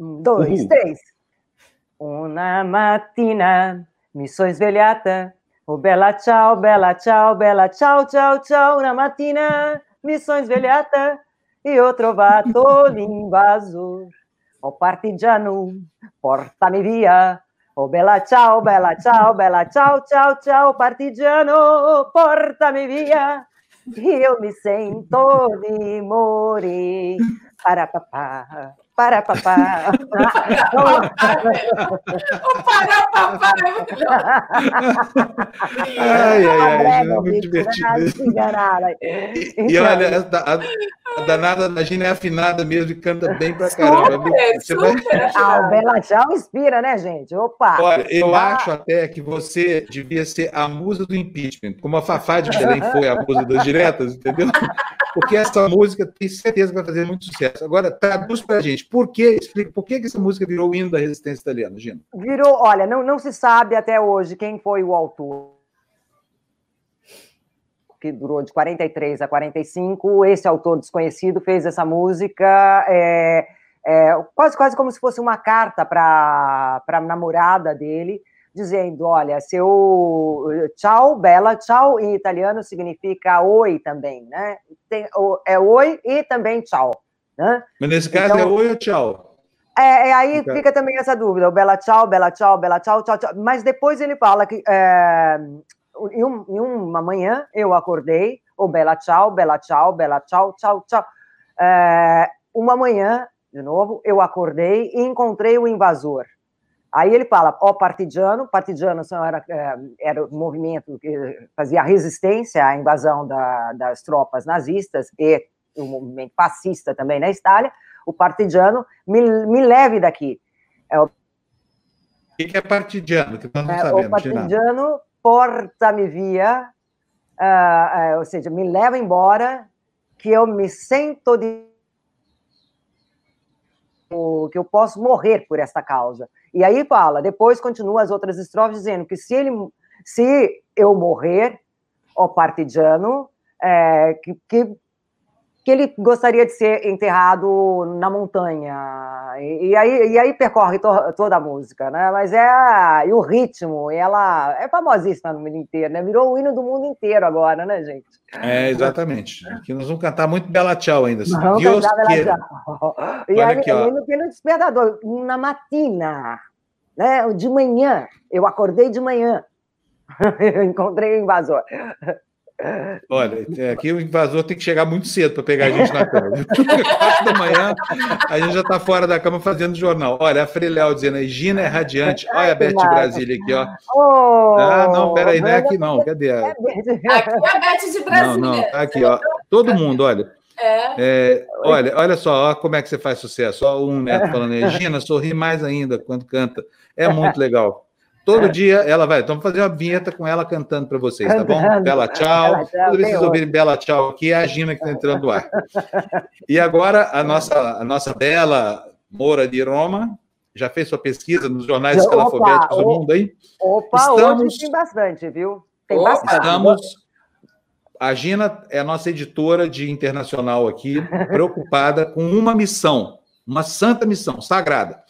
Um, dois, Uhul. três. Una mattina mi sono svegliata Oh bella ciao, bella ciao, bella ciao, ciao, ciao. Una mattina mi sono svegliata e ho trovato l'invasor. Oh partigiano, portami via. Oh bella ciao, bella ciao, bella ciao, ciao, ciao, partigiano, portami via. Io mi sento di morire. Para papà, para papá. o para papá é muito Ai, ai, ai, é muito divertido. E, e olha, a, a, danada da Gina é afinada mesmo e canta bem pra caramba. Super, você super. Vai... Ah, o Bela Tchau inspira, né, gente? Opa! Olha, eu ah. acho até que você devia ser a musa do impeachment, como a Fafá de Belém foi a musa das diretas, entendeu? Porque essa música tem certeza que vai fazer muito sucesso. Agora, traduz pra gente por que, explica, por que essa música virou o hino da resistência italiana, Gina? Virou, olha, não, não se sabe até hoje quem foi o autor. Que durou de 43 a 45. Esse autor desconhecido fez essa música. É, é, quase, quase como se fosse uma carta para a namorada dele, dizendo: Olha, seu tchau, bela, tchau em italiano significa oi também, né? Tem, é oi e também tchau. Né? Mas nesse caso então, é oi ou tchau? É, é aí okay. fica também essa dúvida, o bela tchau, bela tchau, bela tchau, tchau, tchau. Mas depois ele fala que é, em, um, em, uma manhã eu acordei, o bela tchau, bela tchau, bela tchau, tchau, tchau. É, uma manhã, de novo, eu acordei e encontrei o invasor. Aí ele fala, ó, partidiano, partidiano era, é, era o movimento que fazia resistência à invasão da, das tropas nazistas e o movimento fascista também na Itália, o partidiano, me, me leve daqui. É o... o que é partidiano? Que nós não é, sabemos, o partidiano porta-me via, uh, uh, ou seja, me leva embora, que eu me sento de que eu posso morrer por esta causa. E aí fala, depois continua as outras estrofes dizendo que se ele, se eu morrer, o partidiano, é, que, que que ele gostaria de ser enterrado na montanha. E, e aí, e aí percorre to, toda a música, né? Mas é e o ritmo, ela é famosíssima no mundo inteiro, né? Virou o hino do mundo inteiro agora, né, gente? É, exatamente. Aqui nós vamos cantar muito Bela Tchau ainda. Assim. Vamos Deus cantar Bela Tchau. E Olha aí, aqui, ó. despertador, na matina, né? De manhã, eu acordei de manhã, eu encontrei o invasor. Olha, é, aqui o invasor tem que chegar muito cedo para pegar a gente na cama. Quatro da manhã, a gente já está fora da cama fazendo jornal. Olha, a Freléo dizendo, Gina é radiante. Olha a Beth Brasília aqui, ó. Oh, ah, não, peraí, não é aqui não. Cadê? A... Aqui é a Beth de Brasília. Não, não, tá aqui, ó. Todo mundo, olha. É. É, olha, olha só, ó, como é que você faz sucesso. Ó, um neto falando, Gina, sorri mais ainda quando canta. É muito legal. Todo é. dia ela vai. Então, vamos fazer uma vinheta com ela cantando para vocês, tá bom? Bela tchau. Bela, tchau. Toda vez que vocês ouvirem Bela tchau aqui, é a Gina que está entrando no ar. E agora, a nossa, a nossa bela Moura de Roma já fez sua pesquisa nos jornais opa, escalafobéticos do mundo aí? Opa, estamos, hoje tem bastante, viu? Tem opa, bastante. Estamos. A Gina é a nossa editora de internacional aqui, preocupada com uma missão, uma santa missão, sagrada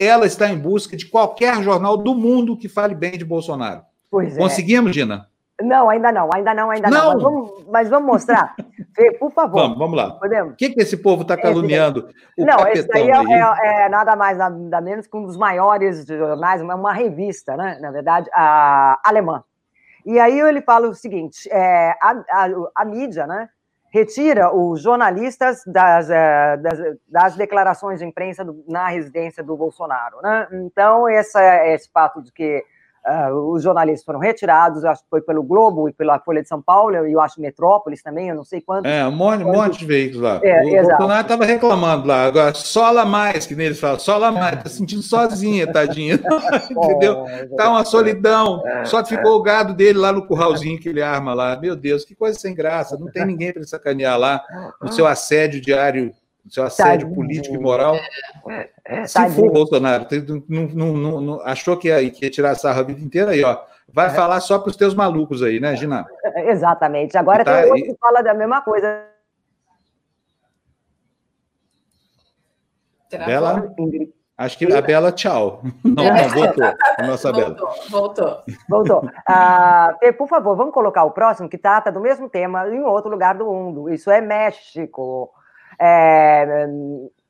ela está em busca de qualquer jornal do mundo que fale bem de Bolsonaro. Pois é. Conseguimos, Gina? Não, ainda não, ainda não, ainda não. não. Mas, vamos, mas, vamos, mostrar. Fê, por favor. Vamos, vamos lá. Podemos? O que, que esse povo está caluniando? Esse... não, esse aí, é, é, é, nada mais, nada menos que um dos maiores jornais, uma, uma revista, né? Na verdade, a alemã. E aí ele fala o seguinte: é, a, a, a mídia, né? Retira os jornalistas das, eh, das, das declarações de imprensa na residência do Bolsonaro. Né? Então, essa, esse fato de que Uh, os jornalistas foram retirados, acho que foi pelo Globo e pela Folha de São Paulo, e eu acho Metrópolis também, eu não sei quantos. É, um monte, monte de veículos lá. É, o Bolsonaro estava reclamando lá, agora sola mais, que neles falam, sola mais, tá sentindo sozinha, tadinha. Entendeu? Tá uma solidão. Só ficou o gado dele lá no curralzinho que ele arma lá. Meu Deus, que coisa sem graça. Não tem ninguém para sacanear lá no seu assédio diário seu assédio Tadinho. político e moral. É, é, Se for o Bolsonaro, não, não, não, achou que ia, que ia tirar sarra a vida inteira aí, ó. Vai é. falar só para os teus malucos aí, né, Gina? Exatamente. Agora tá, tem outro e... que fala da mesma coisa. Bela? Acho que a Bela, tchau. Não, não voltou. A nossa voltou, Bela. Voltou. Voltou. Ah, por favor, vamos colocar o próximo, que trata do mesmo tema em outro lugar do mundo. Isso é México. É,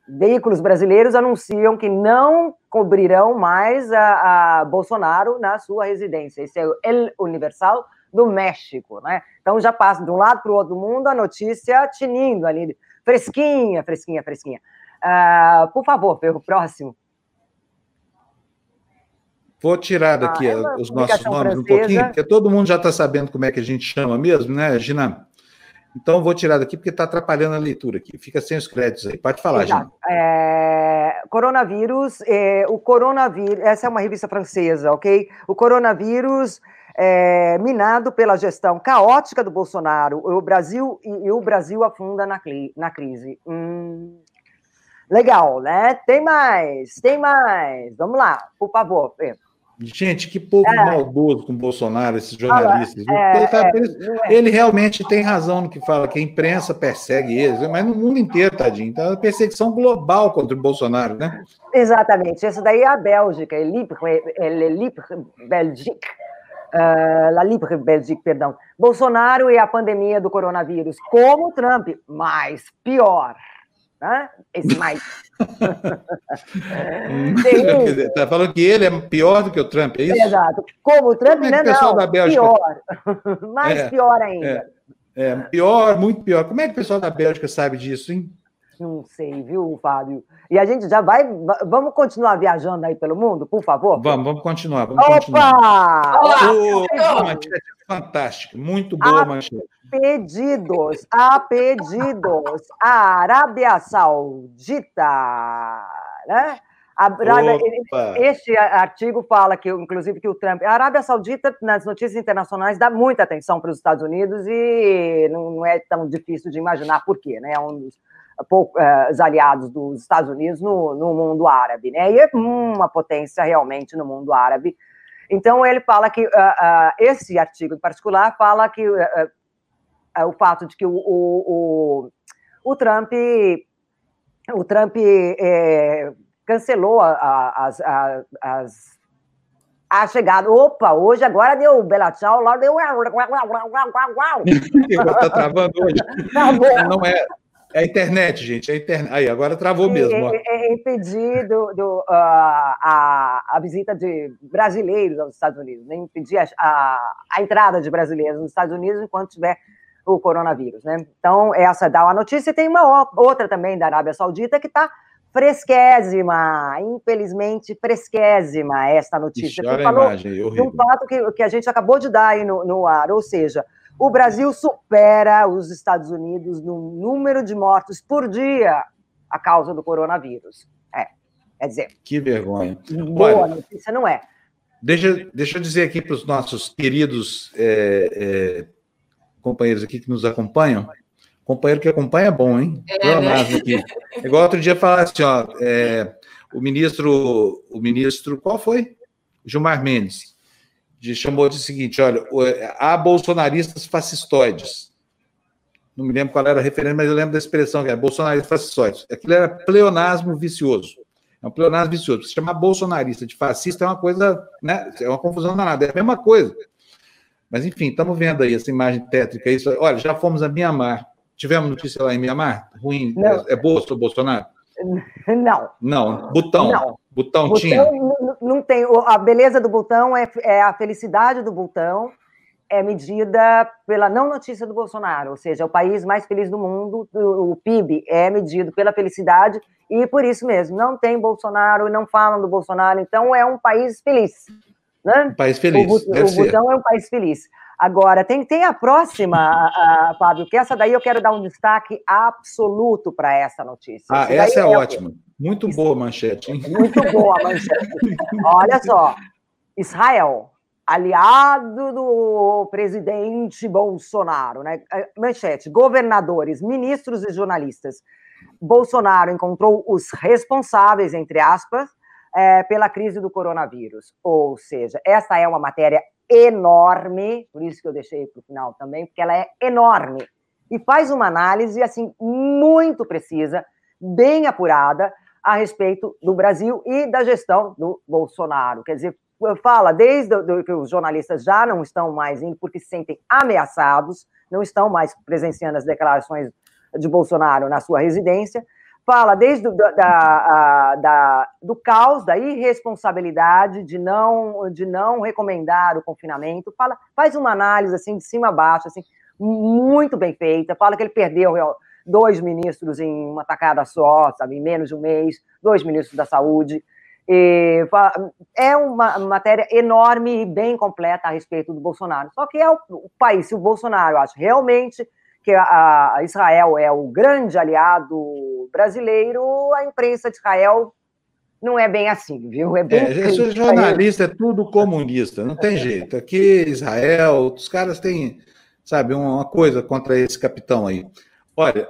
veículos brasileiros anunciam que não cobrirão mais a, a, Bolsonaro na sua residência. Esse é o El Universal do México, né? Então já passa de um lado para o outro mundo a notícia tinindo ali, fresquinha, fresquinha, fresquinha. Uh, por favor, o próximo. Vou tirar daqui ah, é os nossos nomes francesa. um pouquinho, porque todo mundo já está sabendo como é que a gente chama mesmo, né, Gina? Então, vou tirar daqui porque está atrapalhando a leitura aqui. Fica sem os créditos aí. Pode falar, Exato. É, coronavírus, é, o coronavírus, essa é uma revista francesa, ok? O coronavírus é, minado pela gestão caótica do Bolsonaro, o Brasil e, e o Brasil afunda na, na crise. Hum, legal, né? Tem mais, tem mais. Vamos lá, por favor. Pedro. Gente, que povo é. maldoso com o Bolsonaro, esses jornalistas. É, ele, tá, é, ele, realmente tem razão no que fala, que a imprensa persegue eles, mas no mundo inteiro, tadinho. Então, é uma perseguição global contra o Bolsonaro, né? Exatamente. Essa daí é a Bélgica, é Libre, é Libre Belgique. Uh, La Libre Belgique, perdão. Bolsonaro e a pandemia do coronavírus, como Trump, mas pior. Né? Esse mais. Está falando que ele é pior do que o Trump, é isso? Exato. Como o Trump, Como é né? Não, da Bélgica... pior. mais é, pior ainda. É, é, pior, muito pior. Como é que o pessoal da Bélgica sabe disso, hein? Não sei, viu, Fábio? E a gente já vai. Vamos continuar viajando aí pelo mundo, por favor? Vamos, vamos continuar. Vamos Opa! Continuar. Oh, manchete fantástica, muito boa a manchete. Pedidos, a pedidos. A Arábia Saudita, né? Arábia, este artigo fala que, inclusive, que o Trump. A Arábia Saudita, nas notícias internacionais, dá muita atenção para os Estados Unidos e não, é tão difícil de imaginar por quê, né? É um dos poucos uh, aliados dos Estados Unidos no, no mundo árabe, né? E é uma potência realmente no mundo árabe. Então ele fala que uh, uh, esse artigo em particular fala que o fato de que o, o, o, o Trump o Trump é, cancelou a, a, as, a, as a chegada. Opa, hoje agora deu bela tchau, lá deu. tá travando hoje. Tá Não é. É a internet, gente. É a internet. Aí, agora travou mesmo. É, é, impedir do, do, uh, a, a visita de brasileiros aos Estados Unidos, né? impedir a, a, a, entrada de brasileiros nos Estados Unidos enquanto tiver o coronavírus. Né? Então, essa dá uma notícia. E tem uma outra também da Arábia Saudita que está fresquésima, infelizmente fresquésima esta notícia. Ixi, falou imagem, de um fato que, que a gente acabou de dar aí no, no ar, ou seja, o Brasil supera os Estados Unidos no número de mortos por dia a causa do coronavírus. É, quer dizer. Que vergonha. Boa Olha, notícia não é. Deixa, deixa eu dizer aqui para os nossos queridos é, é, companheiros aqui que nos acompanham. Companheiro que acompanha é bom, hein? É, né? aqui. Igual outro dia falar assim, ó, é, o ministro, o ministro, qual foi? Gilmar Mendes de, chamou de seguinte: olha, há bolsonaristas fascistoides. Não me lembro qual era a referência, mas eu lembro da expressão que é bolsonaristas fascistoides. Aquilo era pleonasmo vicioso. É um pleonasmo vicioso. Se chamar bolsonarista de fascista é uma coisa, né? É uma confusão danada, é a mesma coisa. Mas, enfim, estamos vendo aí essa imagem tétrica. Isso, olha, já fomos a Mianmar. Tivemos notícia lá em Mianmar? Ruim? É, é boa sobre Bolsonaro? Não. Não. Botão. Não. Botão, botão tinha? Não, não tem. A beleza do botão é, é a felicidade do botão é medida pela não notícia do Bolsonaro, ou seja, é o país mais feliz do mundo, o PIB é medido pela felicidade e por isso mesmo não tem Bolsonaro, não falam do Bolsonaro, então é um país feliz. Né? Um país feliz. O, o Butão é um país feliz. Agora, tem, tem a próxima, a, a, Fábio, que essa daí eu quero dar um destaque absoluto para essa notícia. Ah, essa é, é ótima. Muito boa manchete. Hein? Muito boa a manchete. Olha só, Israel, aliado do presidente Bolsonaro, né? É, manchete: governadores, ministros e jornalistas. Bolsonaro encontrou os responsáveis, entre aspas, é, pela crise do coronavírus. Ou seja, essa é uma matéria enorme, por isso que eu deixei para o final também, porque ela é enorme e faz uma análise assim muito precisa, bem apurada a respeito do Brasil e da gestão do Bolsonaro. Quer dizer, fala desde que os jornalistas já não estão mais indo porque se sentem ameaçados, não estão mais presenciando as declarações de Bolsonaro na sua residência, fala desde do, da, da, do caos, da irresponsabilidade de não, de não recomendar o confinamento, fala, faz uma análise assim de cima a baixo, assim, muito bem feita, fala que ele perdeu dois ministros em uma tacada só, sabe, em menos de um mês, dois ministros da saúde. E, é uma matéria enorme e bem completa a respeito do Bolsonaro. Só que é o, o país, se o Bolsonaro, eu acho, realmente que a, a Israel é o grande aliado brasileiro, a imprensa de Israel não é bem assim, viu? É bem. É, jornalista é tudo comunista, não tem jeito. Aqui, Israel, os caras têm, sabe, uma coisa contra esse capitão aí. Olha,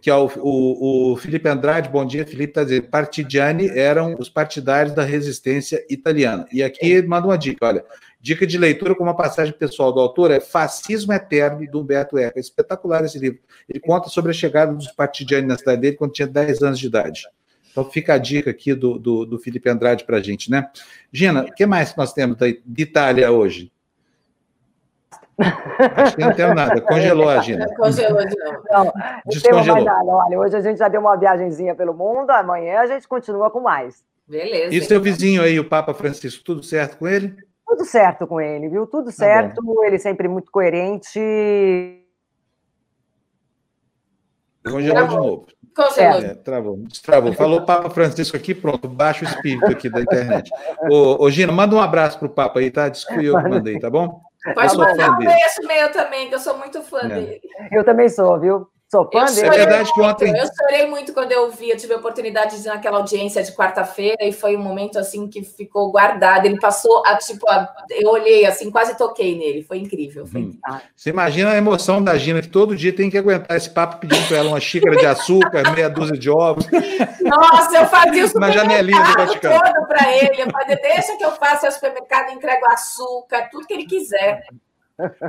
que é o, o, o Felipe Andrade, bom dia, Felipe está dizendo, partidiani eram os partidários da resistência italiana. E aqui manda uma dica, olha, Dica de leitura com uma passagem pessoal do autor é Fascismo Eterno, do Humberto Eco. É espetacular esse livro. Ele conta sobre a chegada dos partidianos na cidade dele quando tinha 10 anos de idade. Então fica a dica aqui do, do, do Felipe Andrade para a gente, né? Gina, o que mais nós temos de Itália hoje? Acho que não temos nada. Congelou a Gina. Congelou de novo. Não, não temos mais nada. Olha, hoje a gente já deu uma viagemzinha pelo mundo, amanhã a gente continua com mais. Beleza. E seu vizinho aí, o Papa Francisco, tudo certo com ele? Tudo certo com ele, viu? Tudo tá certo. Tá ele sempre muito coerente. Congelou de novo. Congelou. É, travou, destravou. Falou Papa Francisco aqui, pronto, baixa o espírito aqui da internet. Ô, ô Gina, manda um abraço pro Papa aí, tá? Diz que eu que mandei, tá bom? Pode mandar um beijo meu também, que eu sou muito fã é. dele. Eu também sou, viu? Sou fã dele. É verdade que ontem. Eu chorei muito quando eu vi, eu tive a oportunidade de ir naquela audiência de quarta-feira e foi um momento assim que ficou guardado. Ele passou a tipo, a... eu olhei assim, quase toquei nele. Foi incrível. Foi hum. Você imagina a emoção da Gina que todo dia tem que aguentar esse papo pedindo para ela uma xícara de açúcar, meia dúzia de ovos. Nossa, eu fazia o na janelinha do Vaticano. todo para ele. Eu fazia, deixa que eu faça o supermercado, entrego açúcar, tudo que ele quiser.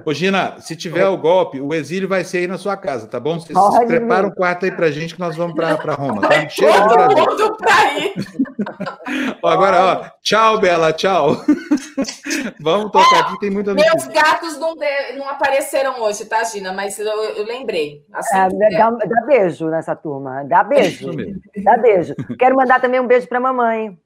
Ô, Gina, se tiver o golpe, o exílio vai ser aí na sua casa, tá bom? Vocês Ai, preparam um quarto aí pra gente que nós vamos pra, pra Roma, tá? Chega de Brasil. pra ir. ó, agora, ó, tchau, Bela, tchau. vamos tocar é, aqui, tem muita notícia. Meus gatos não, de, não apareceram hoje, tá, Gina? Mas eu, eu lembrei. Assim é, dá, dá, beijo nessa turma, dá beijo. dá beijo. Quero mandar também um beijo pra mamãe.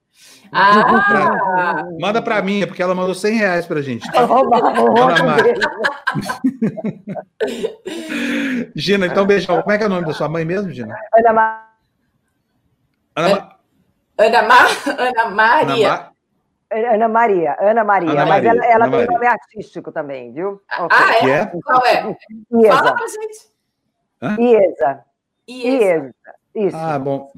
Ah! Manda para mim, é porque ela mandou 100 reais para gente. Tá? Gina, então beijão. Como é que é o nome da sua mãe mesmo, Gina? Ana Maria. Ana, Ana, Ma... Ana Maria. Ana Maria, Ana Maria, Ana mas Maria. ela, ela Ana tem Maria. nome artístico também, viu? Ah, okay. é? Qual é? Iesa. Fala pra gente. Hã? Iesa. Iesa. Iesa. Isso. Ah, bom.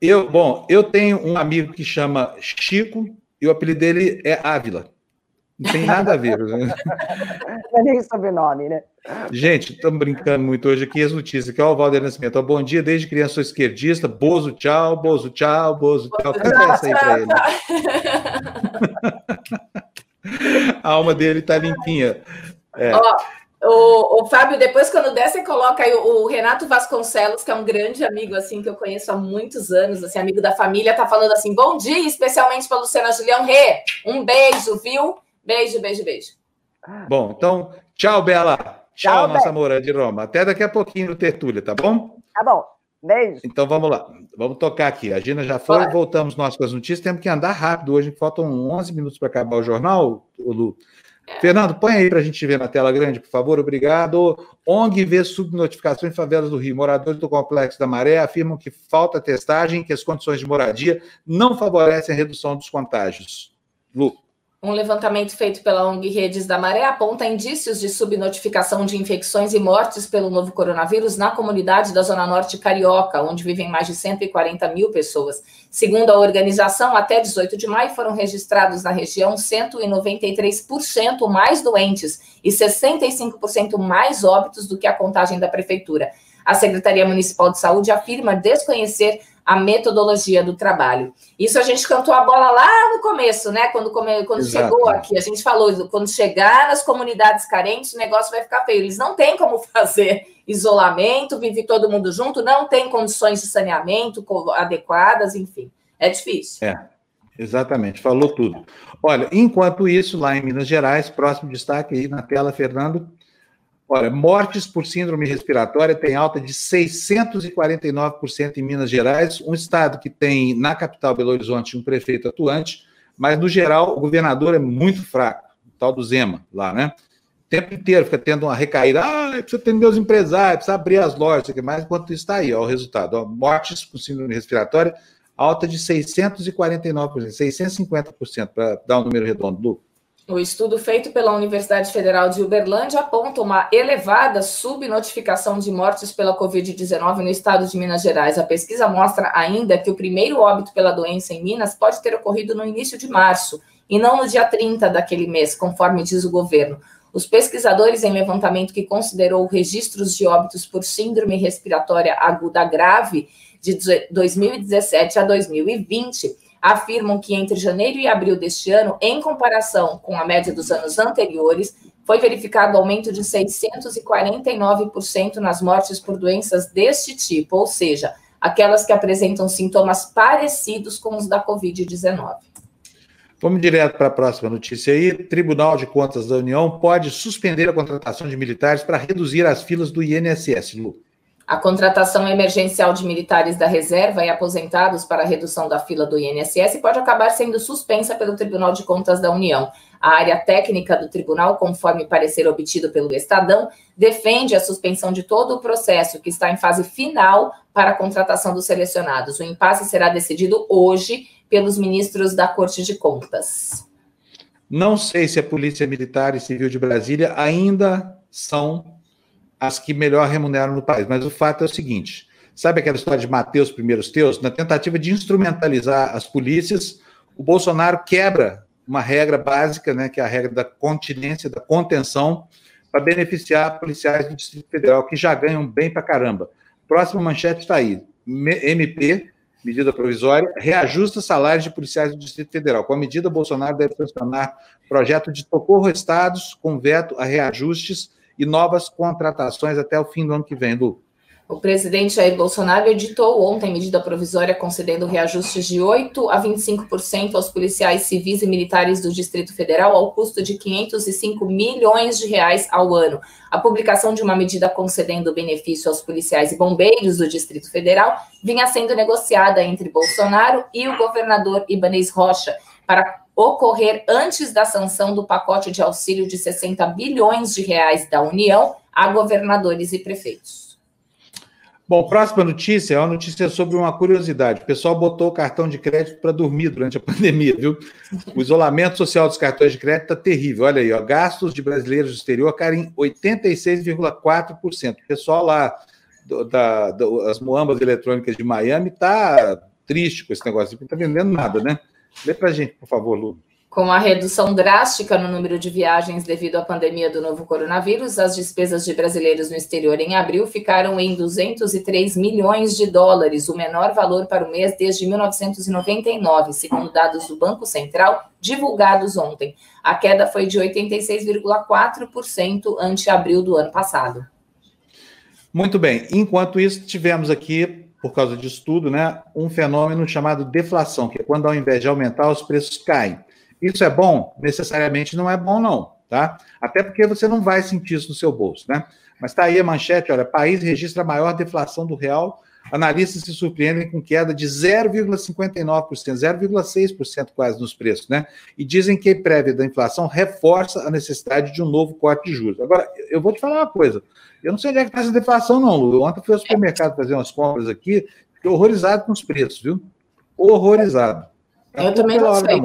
Eu, bom, eu tenho um amigo que chama Chico e o apelido dele é Ávila. Não tem nada a ver. Né? Não é nem sobrenome, né? Gente, estamos brincando muito hoje aqui as notícias. Aqui é o Valdir Nascimento. Bom dia, desde criança sou esquerdista. Bozo, tchau, Bozo, tau, Bozo, tchau. Canta essa aí para ele. A alma dele está limpinha. É. Ó, o, o, Fábio, depois quando der, você coloca aí o, o, Renato Vasconcelos, que é um grande amigo, assim, que eu conheço há muitos anos, assim, amigo da família, tá falando assim, bom dia, especialmente para Luciana Julião Rê. Um beijo, viu? Beijo, beijo, beijo. Bom, então, tchau, Bela. Tchau, tchau nossa amora de Roma. Até daqui a pouquinho no Tertúlia, tá bom? Tá bom. Beijo. Então vamos lá. Vamos tocar aqui. A Gina já foi, voltamos nós com as notícias. Temos que andar rápido hoje, faltam 11 minutos para acabar o jornal, Lu. Fernando, põe aí para a gente ver na tela grande, por favor, obrigado. ONG vê subnotificação em favelas do Rio. Moradores do Complexo da Maré afirmam que falta testagem, que as condições de moradia não favorecem a redução dos contágios. Lu. Um levantamento feito pela ONG Redes da Maré aponta indícios de subnotificação de infecções e mortes pelo novo coronavírus na comunidade da Zona Norte Carioca, onde vivem mais de 140 mil pessoas. Segundo a organização, até 18 de maio foram registrados na região 193% mais doentes e 65% mais óbitos do que a contagem da prefeitura. A Secretaria Municipal de Saúde afirma desconhecer a metodologia do trabalho. Isso a gente cantou a bola lá no começo, né? Quando, quando chegou aqui, a gente falou, quando chegar nas comunidades carentes, o negócio vai ficar feio. Eles não têm como fazer isolamento, vive todo mundo junto, não tem condições de saneamento adequadas, enfim. É difícil. É, exatamente, falou tudo. Olha, enquanto isso, lá em Minas Gerais, próximo destaque aí na tela, Fernando, Olha, mortes por síndrome respiratória tem alta de 649% em Minas Gerais, um estado que tem na capital Belo Horizonte um prefeito atuante, mas no geral o governador é muito fraco, o tal do Zema lá, né? O tempo inteiro fica tendo uma recaída, ah, precisa ter meus empresários, precisa abrir as lojas, que mais, enquanto está aí, ó, o resultado, ó, mortes por síndrome respiratória, alta de 649%, 650%, para dar um número redondo, Lu. O estudo feito pela Universidade Federal de Uberlândia aponta uma elevada subnotificação de mortes pela Covid-19 no estado de Minas Gerais. A pesquisa mostra ainda que o primeiro óbito pela doença em Minas pode ter ocorrido no início de março e não no dia 30 daquele mês, conforme diz o governo. Os pesquisadores, em levantamento que considerou registros de óbitos por síndrome respiratória aguda grave de 2017 a 2020, afirmam que entre janeiro e abril deste ano, em comparação com a média dos anos anteriores, foi verificado aumento de 649% nas mortes por doenças deste tipo, ou seja, aquelas que apresentam sintomas parecidos com os da Covid-19. Vamos direto para a próxima notícia aí. Tribunal de Contas da União pode suspender a contratação de militares para reduzir as filas do INSS, Lu. A contratação emergencial de militares da reserva e aposentados para a redução da fila do INSS pode acabar sendo suspensa pelo Tribunal de Contas da União. A área técnica do tribunal, conforme parecer obtido pelo Estadão, defende a suspensão de todo o processo que está em fase final para a contratação dos selecionados. O impasse será decidido hoje pelos ministros da Corte de Contas. Não sei se a Polícia Militar e Civil de Brasília ainda são as que melhor remuneram no país. Mas o fato é o seguinte: sabe aquela história de Mateus primeiros teus? Na tentativa de instrumentalizar as polícias, o Bolsonaro quebra uma regra básica, né, que é a regra da continência, da contenção, para beneficiar policiais do Distrito Federal, que já ganham bem para caramba. Próxima manchete está aí. MP, medida provisória, reajusta salários de policiais do Distrito Federal. Com a medida, Bolsonaro deve sancionar projeto de socorro a estados com veto a reajustes e novas contratações até o fim do ano que vem, Lu. O presidente Jair Bolsonaro editou ontem medida provisória concedendo reajustes de 8% a 25% aos policiais civis e militares do Distrito Federal ao custo de 505 milhões de reais ao ano. A publicação de uma medida concedendo benefício aos policiais e bombeiros do Distrito Federal vinha sendo negociada entre Bolsonaro e o governador Ibanez Rocha para ocorrer antes da sanção do pacote de auxílio de 60 bilhões de reais da União a governadores e prefeitos. Bom, próxima notícia é uma notícia sobre uma curiosidade. O pessoal botou o cartão de crédito para dormir durante a pandemia, viu? O isolamento social dos cartões de crédito está terrível. Olha aí, ó, gastos de brasileiros do exterior caem 86,4%. O pessoal lá do, da, das moambas eletrônicas de Miami está triste com esse negócio, não está vendendo nada, né? Lê para a gente, por favor, Lu. Com a redução drástica no número de viagens devido à pandemia do novo coronavírus, as despesas de brasileiros no exterior em abril ficaram em 203 milhões de dólares, o menor valor para o mês desde 1999, segundo dados do Banco Central divulgados ontem. A queda foi de 86,4% ante abril do ano passado. Muito bem. Enquanto isso, tivemos aqui por causa disso tudo, né, um fenômeno chamado deflação, que é quando ao invés de aumentar, os preços caem. Isso é bom? Necessariamente não é bom, não, tá? Até porque você não vai sentir isso no seu bolso, né? Mas tá aí a manchete, olha, país registra a maior deflação do real, analistas se surpreendem com queda de 0,59%, 0,6% quase nos preços, né? E dizem que a prévia da inflação reforça a necessidade de um novo corte de juros. Agora, eu vou te falar uma coisa, eu não sei onde é que está essa deflação, não, Lu. Ontem fui ao supermercado fazer umas compras aqui, fiquei horrorizado com os preços, viu? Horrorizado. Tá eu também não sei.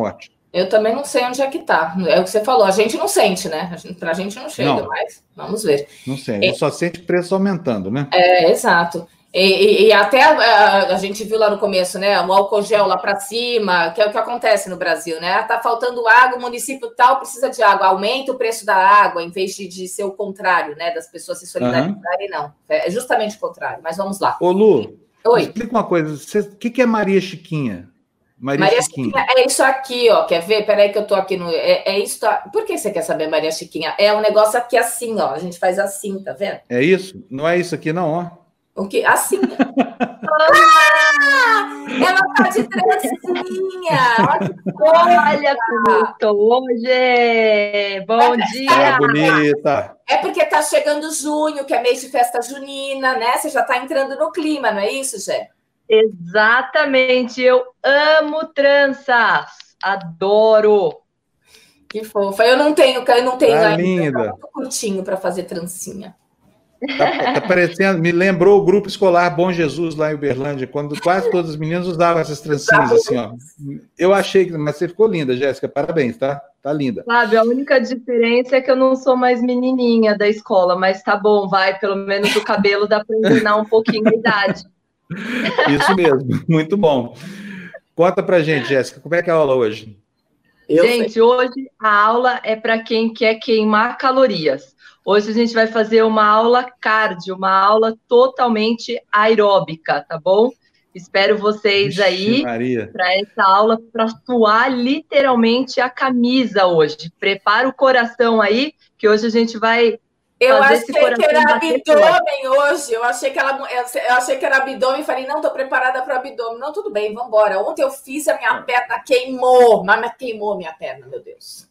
Eu também não sei onde é que tá. É o que você falou, a gente não sente, né? Para a gente não chega não. mais. Vamos ver. Não sei, é, só sente preço aumentando, né? É, exato. E, e, e até a, a, gente viu lá no começo, né? O álcool gel lá para cima, que é o que acontece no Brasil, né? Tá faltando água, o município tal precisa de água, aumenta o preço da água, em vez de, de ser o contrário, né? Das pessoas se solidarizarem, uhum. não. É justamente o contrário, mas vamos lá. Ô, Lu, Oi. explica uma coisa: o que, que é Maria Chiquinha? Maria, Maria Chiquinha. Chiquinha. é isso aqui, ó. Quer ver? Peraí que eu tô aqui no. É, é isso. Por que você quer saber, Maria Chiquinha? É um negócio aqui assim, ó. A gente faz assim, tá vendo? É isso? Não é isso aqui, não, ó. O que? Assim. ah, ela tá de trancinha. Olha como eu tô hoje. Bom dia. Tá bonita. É porque tá chegando junho, que é mês de festa junina, né? Você já tá entrando no clima, não é isso, Gé? Exatamente. Eu amo tranças. Adoro. Que fofa. Eu não tenho, eu não tenho tá ainda. Linda. Tá muito curtinho para fazer trancinha. Tá, tá, parecendo, me lembrou o grupo escolar Bom Jesus lá em Uberlândia, quando quase todas as meninas usavam essas trancinhas assim, ó. Eu achei que, mas você ficou linda, Jéssica, parabéns, tá? Tá linda. Sabe, a única diferença é que eu não sou mais menininha da escola, mas tá bom, vai, pelo menos o cabelo dá para ensinar um pouquinho a idade. Isso mesmo, muito bom. Conta pra gente, Jéssica, como é que é a aula hoje? Eu gente, sei. hoje a aula é para quem quer queimar calorias. Hoje a gente vai fazer uma aula cardio, uma aula totalmente aeróbica, tá bom? Espero vocês Ixi, aí para essa aula para suar literalmente a camisa hoje. Prepara o coração aí, que hoje a gente vai eu achei que era abdômen hoje. Eu achei que ela, eu achei que era abdômen. Falei, não, tô preparada para o abdômen. Não, tudo bem, vamos embora. Ontem eu fiz a minha perna queimou, mas queimou minha perna, meu Deus.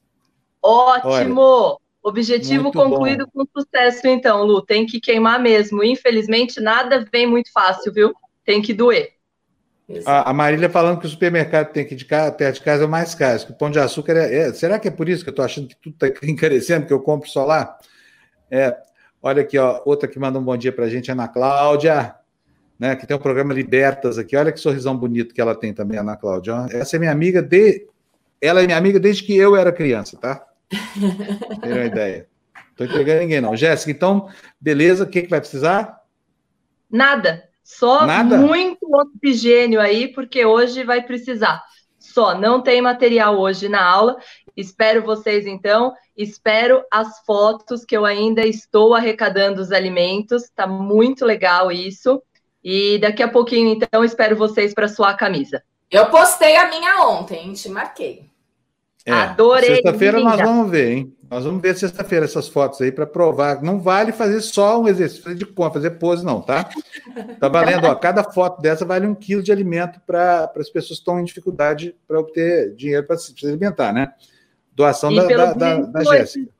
Ótimo. Olha. Objetivo muito concluído bom. com sucesso, então, Lu. Tem que queimar mesmo. Infelizmente, nada vem muito fácil, viu? Tem que doer. A, a Marília falando que o supermercado tem que de casa, perto de casa é o mais caro, que o pão de açúcar é, é, Será que é por isso que eu estou achando que tudo está encarecendo, que eu compro só lá? É, olha aqui, ó, outra que manda um bom dia para a gente, Ana Cláudia, né, que tem o um programa Libertas aqui. Olha que sorrisão bonito que ela tem também, Ana Cláudia. Ó. Essa é minha amiga de. Ela é minha amiga desde que eu era criança, tá? Uma ideia. Estou entregando ninguém, não. Jéssica, então, beleza, o que, que vai precisar? Nada. Só Nada? muito oxigênio aí, porque hoje vai precisar. Só, não tem material hoje na aula. Espero vocês, então. Espero as fotos que eu ainda estou arrecadando os alimentos. Tá muito legal isso. E daqui a pouquinho, então, espero vocês para suar a camisa. Eu postei a minha ontem, te marquei. É, Adorei. Sexta-feira nós vamos ver, hein? Nós vamos ver sexta-feira essas fotos aí para provar. Não vale fazer só um exercício de conta, fazer pose, não, tá? Tá valendo, ó. Cada foto dessa vale um quilo de alimento para as pessoas que estão em dificuldade para obter dinheiro para se alimentar, né? Doação da, da, da, da Jéssica.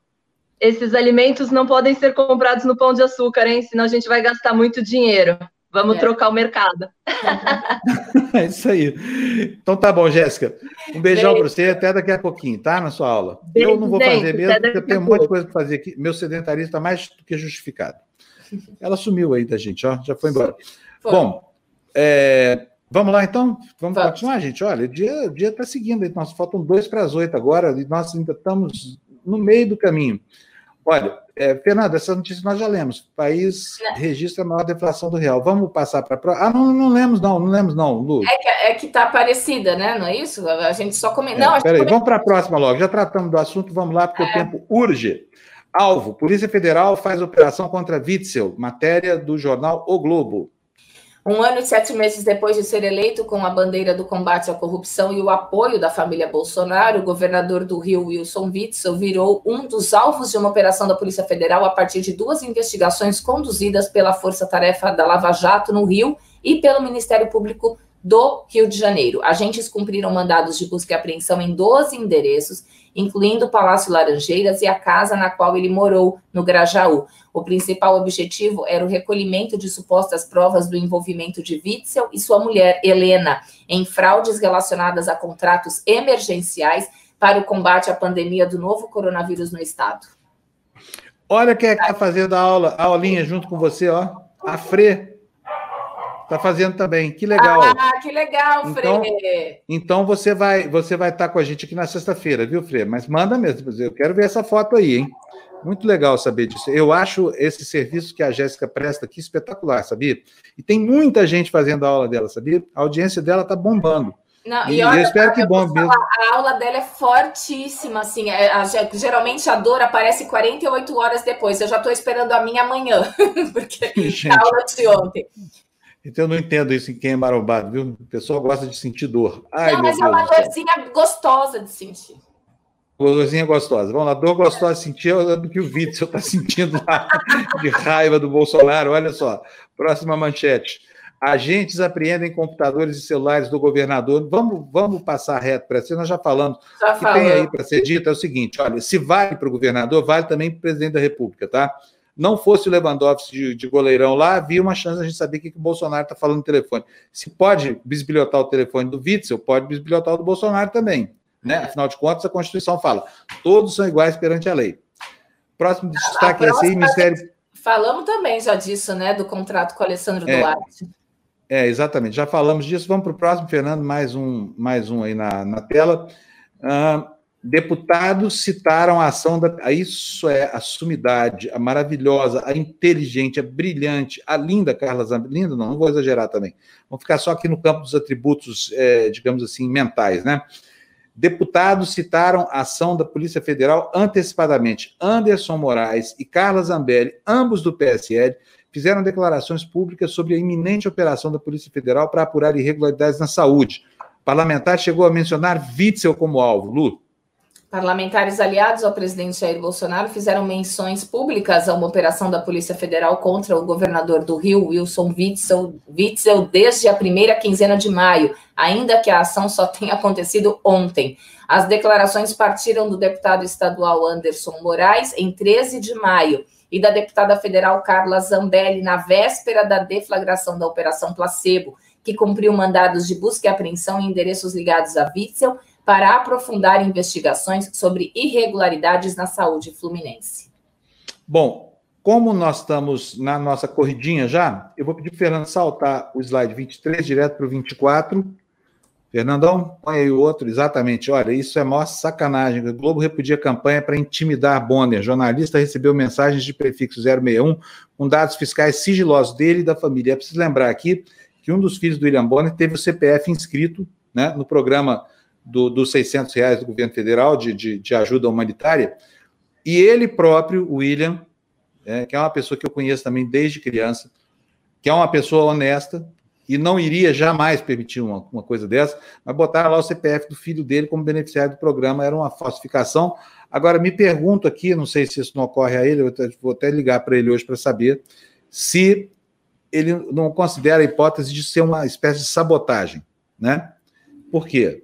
Esses alimentos não podem ser comprados no pão de açúcar, hein? Senão a gente vai gastar muito dinheiro. Vamos é. trocar o mercado. é isso aí. Então tá bom, Jéssica. Um beijão para você até daqui a pouquinho, tá? Na sua aula. Beijo, eu não vou fazer mesmo, porque eu tenho um monte de coisa para fazer aqui. Meu sedentarismo está mais do que justificado. Ela sumiu aí da gente, ó. Já foi embora. Foi. Bom, é, vamos lá então? Vamos, vamos, continuar, gente? Olha, o dia está seguindo. Nós faltam dois para as oito agora e nós ainda estamos no meio do caminho. Olha, é, Fernando, essa notícia nós já lemos. O país registra a maior deflação do real. Vamos passar para a Ah, não, não lemos, não, não lemos, não, Lu. É que é está parecida, né? Não é isso? A gente só comenta. É, não, peraí, vamos para a próxima logo. Já tratamos do assunto, vamos lá, porque é. o tempo urge. Alvo: Polícia Federal faz operação contra Witzel, matéria do jornal O Globo. Um ano e sete meses depois de ser eleito com a bandeira do combate à corrupção e o apoio da família Bolsonaro, o governador do Rio, Wilson Witzel, virou um dos alvos de uma operação da Polícia Federal a partir de duas investigações conduzidas pela Força Tarefa da Lava Jato no Rio e pelo Ministério Público do Rio de Janeiro. Agentes cumpriram mandados de busca e apreensão em 12 endereços, incluindo o Palácio Laranjeiras e a casa na qual ele morou, no Grajaú. O principal objetivo era o recolhimento de supostas provas do envolvimento de Witzel e sua mulher, Helena, em fraudes relacionadas a contratos emergenciais para o combate à pandemia do novo coronavírus no estado. Olha quem é que está fazendo a aula, a aulinha junto com você, ó. A Fre. Tá fazendo também. Que legal. Ah, que legal, então, Fre. Então você vai, você vai estar com a gente aqui na sexta-feira, viu, Fre? Mas manda mesmo. Eu quero ver essa foto aí, hein? Muito legal saber disso. Eu acho esse serviço que a Jéssica presta aqui espetacular, sabia? E tem muita gente fazendo a aula dela, sabia? A audiência dela tá bombando. Não, e, e olha, eu espero que bom mesmo. A aula dela é fortíssima, assim. É, a, geralmente a dor aparece 48 horas depois. Eu já estou esperando a minha amanhã, porque Gente, a aula de ontem. Então eu não entendo isso em quem é marombado, viu? O pessoal gosta de sentir dor. Ai, não, mas é uma dorzinha gostosa de sentir. Dorzinha gostosa. Vamos lá, dor gostosa sentir é do que o Witzel está sentindo lá de raiva do Bolsonaro. Olha só, próxima manchete. Agentes apreendem computadores e celulares do governador. Vamos, vamos passar reto para você. Nós já falamos. o que tem aí para ser dito é o seguinte: olha, se vale para o governador, vale também para o presidente da República, tá? Não fosse o Lewandowski de, de goleirão lá, havia uma chance de a gente saber o que, que o Bolsonaro está falando no telefone. Se pode bisbilhotar o telefone do Witzel, pode bisbilhotar o do Bolsonaro também. Né? Afinal de contas, a Constituição fala: todos são iguais perante a lei. Próximo destaque é aí, Ministério. Falamos também já disso, né? Do contrato com o Alessandro é, Duarte. É, exatamente. Já falamos disso. Vamos para o próximo, Fernando, mais um, mais um aí na, na tela. Uh, deputados citaram a ação da. Isso é a sumidade, a maravilhosa, a inteligente, a brilhante, a linda Carla Zambelli. Linda, não, não vou exagerar também. Vamos ficar só aqui no campo dos atributos, é, digamos assim, mentais, né? Deputados citaram a ação da Polícia Federal antecipadamente. Anderson Moraes e Carla Zambelli, ambos do PSL, fizeram declarações públicas sobre a iminente operação da Polícia Federal para apurar irregularidades na saúde. O parlamentar chegou a mencionar Witzel como alvo. Lu? Parlamentares aliados ao presidente Jair Bolsonaro fizeram menções públicas a uma operação da Polícia Federal contra o governador do Rio, Wilson Witzel, Witzel, desde a primeira quinzena de maio, ainda que a ação só tenha acontecido ontem. As declarações partiram do deputado estadual Anderson Moraes em 13 de maio e da deputada federal Carla Zambelli na véspera da deflagração da Operação Placebo, que cumpriu mandados de busca e apreensão em endereços ligados a Witzel para aprofundar investigações sobre irregularidades na saúde fluminense. Bom, como nós estamos na nossa corridinha já, eu vou pedir para o Fernando saltar o slide 23 direto para o 24. Fernandão, põe aí o outro, exatamente. Olha, isso é maior sacanagem. O Globo repudia campanha para intimidar Bonner. Jornalista recebeu mensagens de prefixo 061 com dados fiscais sigilosos dele e da família. É preciso lembrar aqui que um dos filhos do William Bonner teve o CPF inscrito né, no programa do, dos 600 reais do governo federal de, de, de ajuda humanitária. E ele próprio, William, é, que é uma pessoa que eu conheço também desde criança, que é uma pessoa honesta, e não iria jamais permitir uma, uma coisa dessa, mas botaram lá o CPF do filho dele como beneficiário do programa, era uma falsificação. Agora, me pergunto aqui, não sei se isso não ocorre a ele, eu vou até ligar para ele hoje para saber se ele não considera a hipótese de ser uma espécie de sabotagem, né? Por quê?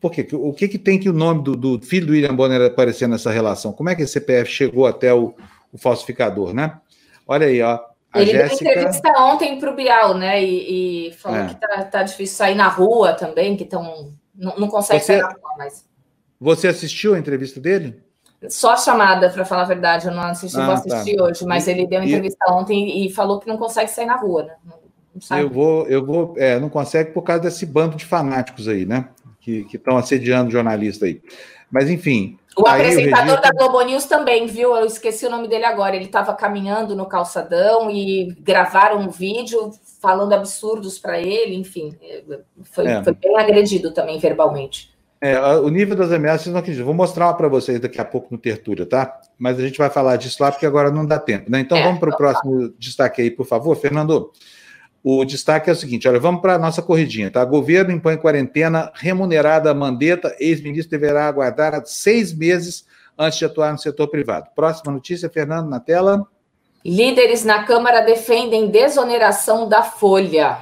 Por quê? O que, que tem que o nome do, do, filho do William Bonner aparecer nessa relação? Como é que esse CPF chegou até o, o falsificador, né? Olha aí, ó. A ele Jéssica... deu entrevista ontem para o Bial, né? E, e falou é. que tá, tá, difícil sair na rua também, que estão. Não, não consegue você, sair na rua mais. Você assistiu a entrevista dele? Só a chamada, para falar a verdade, eu não assisti, ah, vou assistir tá. hoje, mas e, ele deu entrevista e... ontem e falou que não consegue sair na rua, né? Não, eu vou, eu vou, é, não consegue por causa desse bando de fanáticos aí, né? Que estão assediando jornalista aí. Mas, enfim, o apresentador o da Globo News também, viu? Eu esqueci o nome dele agora. Ele estava caminhando no calçadão e gravaram um vídeo falando absurdos para ele, enfim. Foi, é. foi, bem agredido também verbalmente. É, o nível das ameaças, não acredito. Vou mostrar para vocês daqui a pouco no Tertúlia, tá? Mas a gente vai falar disso lá, porque agora não dá tempo, né? Então é, vamos para o tá. próximo destaque aí, por favor, Fernando. O destaque é o seguinte: olha, vamos para a nossa corridinha, tá? Governo impõe quarentena remunerada a Mandetta, ex-ministro deverá aguardar seis meses antes de atuar no setor privado. Próxima notícia, Fernando, na tela. Líderes na Câmara defendem desoneração da Folha.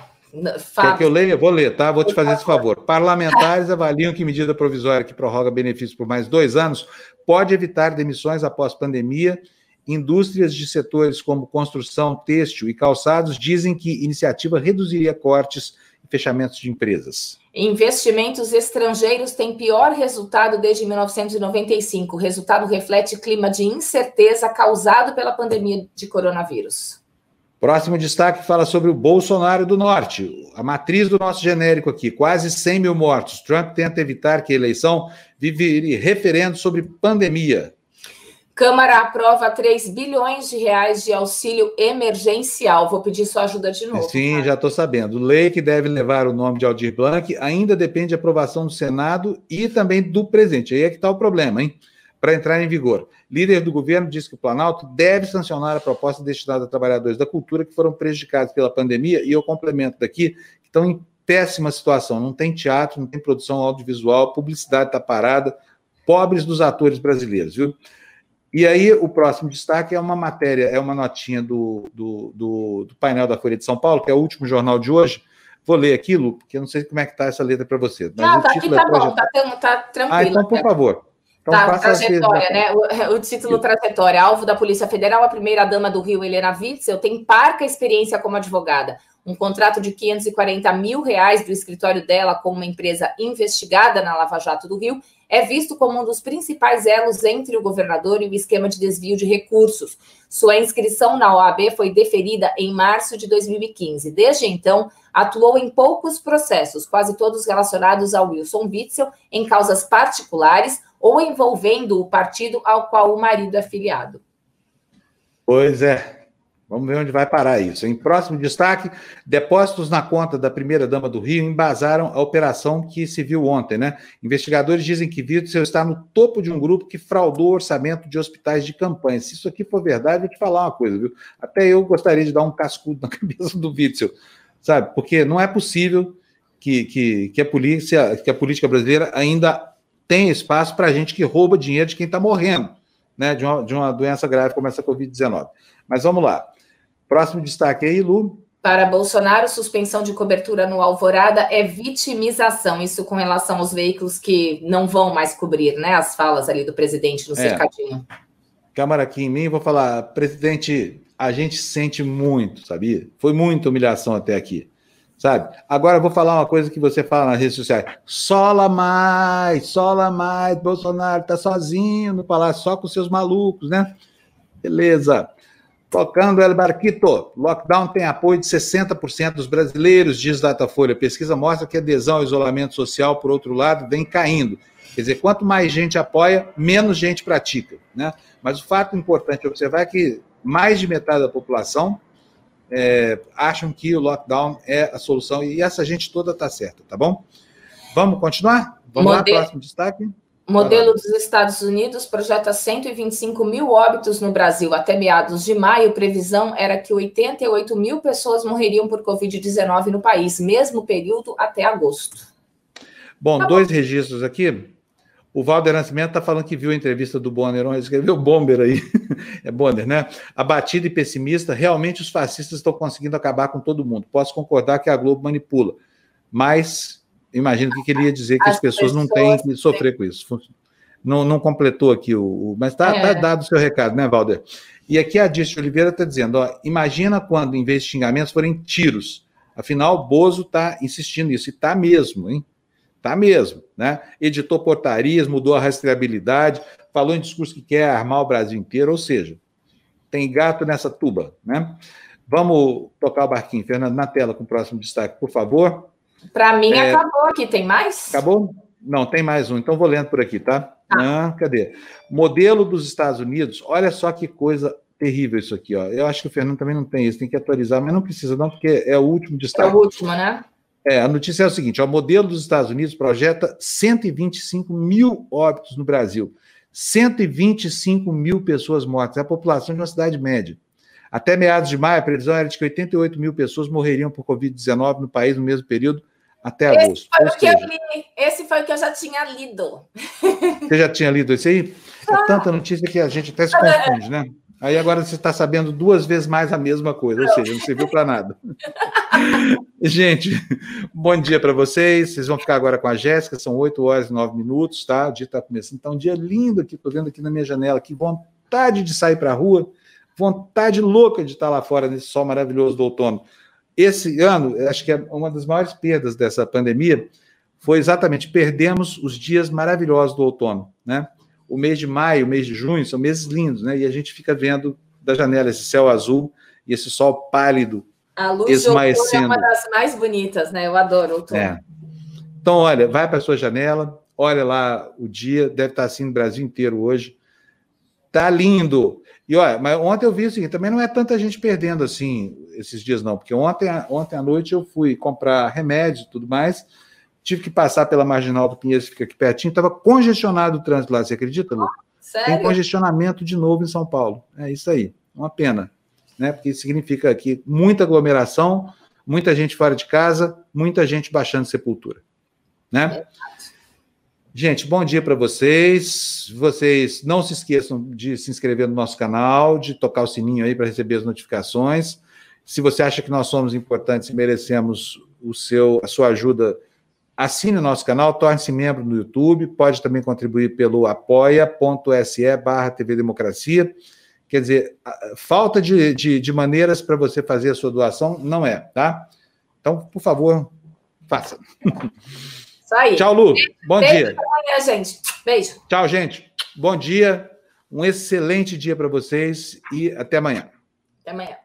Fábio. Quer que eu leia? Vou ler, tá? Vou te fazer esse favor. Parlamentares avaliam que medida provisória que prorroga benefícios por mais dois anos pode evitar demissões após pandemia Indústrias de setores como construção, têxtil e calçados dizem que iniciativa reduziria cortes e fechamentos de empresas. Investimentos estrangeiros têm pior resultado desde 1995. O resultado reflete clima de incerteza causado pela pandemia de coronavírus. Próximo destaque fala sobre o Bolsonaro do Norte. A matriz do nosso genérico aqui, quase 100 mil mortos. Trump tenta evitar que a eleição vive referendo sobre pandemia. Câmara aprova 3 bilhões de reais de auxílio emergencial. Vou pedir sua ajuda de novo. Sim, tá? já estou sabendo. Lei que deve levar o nome de Aldir Blanc ainda depende de aprovação do Senado e também do presidente. Aí é que está o problema, hein? Para entrar em vigor. Líder do governo diz que o Planalto deve sancionar a proposta destinada a trabalhadores da cultura que foram prejudicados pela pandemia e eu complemento daqui, que estão em péssima situação. Não tem teatro, não tem produção audiovisual, publicidade está parada. Pobres dos atores brasileiros, viu? E aí, o próximo destaque é uma matéria, é uma notinha do, do, do, do painel da Folha de São Paulo, que é o último jornal de hoje. Vou ler aquilo, porque eu não sei como é que está essa letra para você. Não, tá aqui tá é bom, tá, tá tranquilo. Ah, então, por favor. Então, tá, trajetória, né? O, o, título trajetória, alvo da Polícia Federal, a primeira-dama do Rio, Helena Witzel, tem parca experiência como advogada. Um contrato de 540 mil reais do escritório dela com uma empresa investigada na Lava Jato do Rio é visto como um dos principais elos entre o governador e o esquema de desvio de recursos. Sua inscrição na OAB foi deferida em março de 2015. Desde então, atuou em poucos processos, quase todos relacionados ao Wilson Witzel, em causas particulares ou envolvendo o partido ao qual o marido é filiado. Pois é, Vamos ver onde vai parar isso. Em próximo destaque, depósitos na conta da primeira-dama do Rio embasaram a operação que se viu ontem, né? Investigadores dizem que Witzel está no topo de um grupo que fraudou o orçamento de hospitais de campanha. Se isso aqui for verdade, vou te falar uma coisa, viu? Até eu gostaria de dar um cascudo na cabeça do Witzel, sabe? Porque não é possível que, que, que, a, polícia, que a política brasileira ainda tenha espaço para gente que rouba dinheiro de quem está morrendo, né? De uma, de uma doença grave como essa Covid-19. Mas vamos lá. Próximo destaque aí, Lu. Para Bolsonaro, suspensão de cobertura no Alvorada é vitimização. Isso com relação aos veículos que não vão mais cobrir, né? As falas ali do presidente no é. cercadinho. Câmara aqui em mim, vou falar, presidente, a gente sente muito, sabia? Foi muita humilhação até aqui, sabe? Agora vou falar uma coisa que você fala nas redes sociais. Sola mais, sola mais, Bolsonaro tá sozinho no palácio, só com seus malucos, né? Beleza. Tocando El Barquito, lockdown tem apoio de 60% dos brasileiros, diz Datafolha. Pesquisa mostra que a adesão ao isolamento social, por outro lado, vem caindo. Quer dizer, quanto mais gente apoia, menos gente pratica. Né? Mas o fato importante observar é que mais de metade da população é, acham que o lockdown é a solução e essa gente toda está certa, tá bom? Vamos continuar? Vamos Modelo... lá, próximo destaque. O modelo dos Estados Unidos projeta 125 mil óbitos no Brasil. Até meados de maio, previsão era que 88 mil pessoas morreriam por Covid-19 no país, mesmo período até agosto. Bom, tá dois bom. registros aqui. O Valder Nascimento está falando que viu a entrevista do Bonner, ele escreveu Bomber aí. é Bonner, né? Abatido e pessimista, realmente os fascistas estão conseguindo acabar com todo mundo. Posso concordar que a Globo manipula, mas imagino que ele ia dizer que as, as pessoas, pessoas, não têm que sofrer com isso. Não, não completou aqui o. o mas está tá é. tá dado o seu recado, né, Valder? E aqui a Dirce Oliveira está dizendo: ó, imagina quando, em vez de xingamentos, forem tiros. Afinal, Bozo está insistindo nisso, e está mesmo, hein? Está mesmo, né? Editou portarias, mudou a rastreabilidade, falou em discurso que quer armar o Brasil inteiro, ou seja, tem gato nessa tuba, né? Vamos tocar o barquinho, Fernando, na tela com o próximo destaque, por favor. Para mim, é... acabou aqui. Tem mais? Acabou? Não, tem mais um. Então, vou lendo por aqui, tá? Ah. Ah, cadê? Modelo dos Estados Unidos. Olha só que coisa terrível isso aqui, ó. Eu acho que o Fernando também não tem isso, tem que atualizar, mas não precisa, não, porque é o último destaque. É o último, né? É, a notícia é o seguinte: o modelo dos Estados Unidos projeta 125 mil óbitos no Brasil. 125 mil pessoas mortas. É a população de uma cidade média. Até meados de maio, a previsão era de que 88 mil pessoas morreriam por Covid-19 no país no mesmo período, até esse agosto. Foi o que eu li. Esse foi o que eu já tinha lido. Você já tinha lido isso aí? É tanta notícia que a gente até se confunde, né? Aí agora você está sabendo duas vezes mais a mesma coisa, ou seja, não serviu para nada. gente, bom dia para vocês. Vocês vão ficar agora com a Jéssica, são 8 horas e 9 minutos, tá? O dia está começando. Está um dia lindo aqui, estou vendo aqui na minha janela, que vontade de sair para a rua, vontade louca de estar lá fora nesse sol maravilhoso do outono. Esse ano, acho que é uma das maiores perdas dessa pandemia foi exatamente perdemos os dias maravilhosos do outono, né? O mês de maio, o mês de junho são meses lindos, né? E a gente fica vendo da janela esse céu azul e esse sol pálido a luz esmaecendo. é uma das mais bonitas, né? Eu adoro outono. É. Então, olha, vai para a sua janela, olha lá o dia, deve estar assim no Brasil inteiro hoje. Tá lindo. E olha, mas ontem eu vi o seguinte, também não é tanta gente perdendo assim esses dias não, porque ontem, ontem à noite eu fui comprar remédio e tudo mais, tive que passar pela marginal do Pinheiros, fica aqui pertinho, estava congestionado o trânsito lá, você acredita, Lu? Sério? Tem congestionamento de novo em São Paulo. É isso aí, uma pena né? Porque significa aqui muita aglomeração, muita gente fora de casa, muita gente baixando sepultura, né? Gente, bom dia para vocês. Vocês não se esqueçam de se inscrever no nosso canal, de tocar o sininho aí para receber as notificações. Se você acha que nós somos importantes e merecemos o seu, a sua ajuda, assine o nosso canal, torne-se membro no YouTube, pode também contribuir pelo apoia.se barra TV Democracia. Quer dizer, falta de, de, de maneiras para você fazer a sua doação não é, tá? Então, por favor, faça. Isso aí. Tchau, Lu. Bom Beijo dia. Amanhã, gente. Beijo. Tchau, gente. Bom dia. Um excelente dia para vocês e até amanhã. Até amanhã.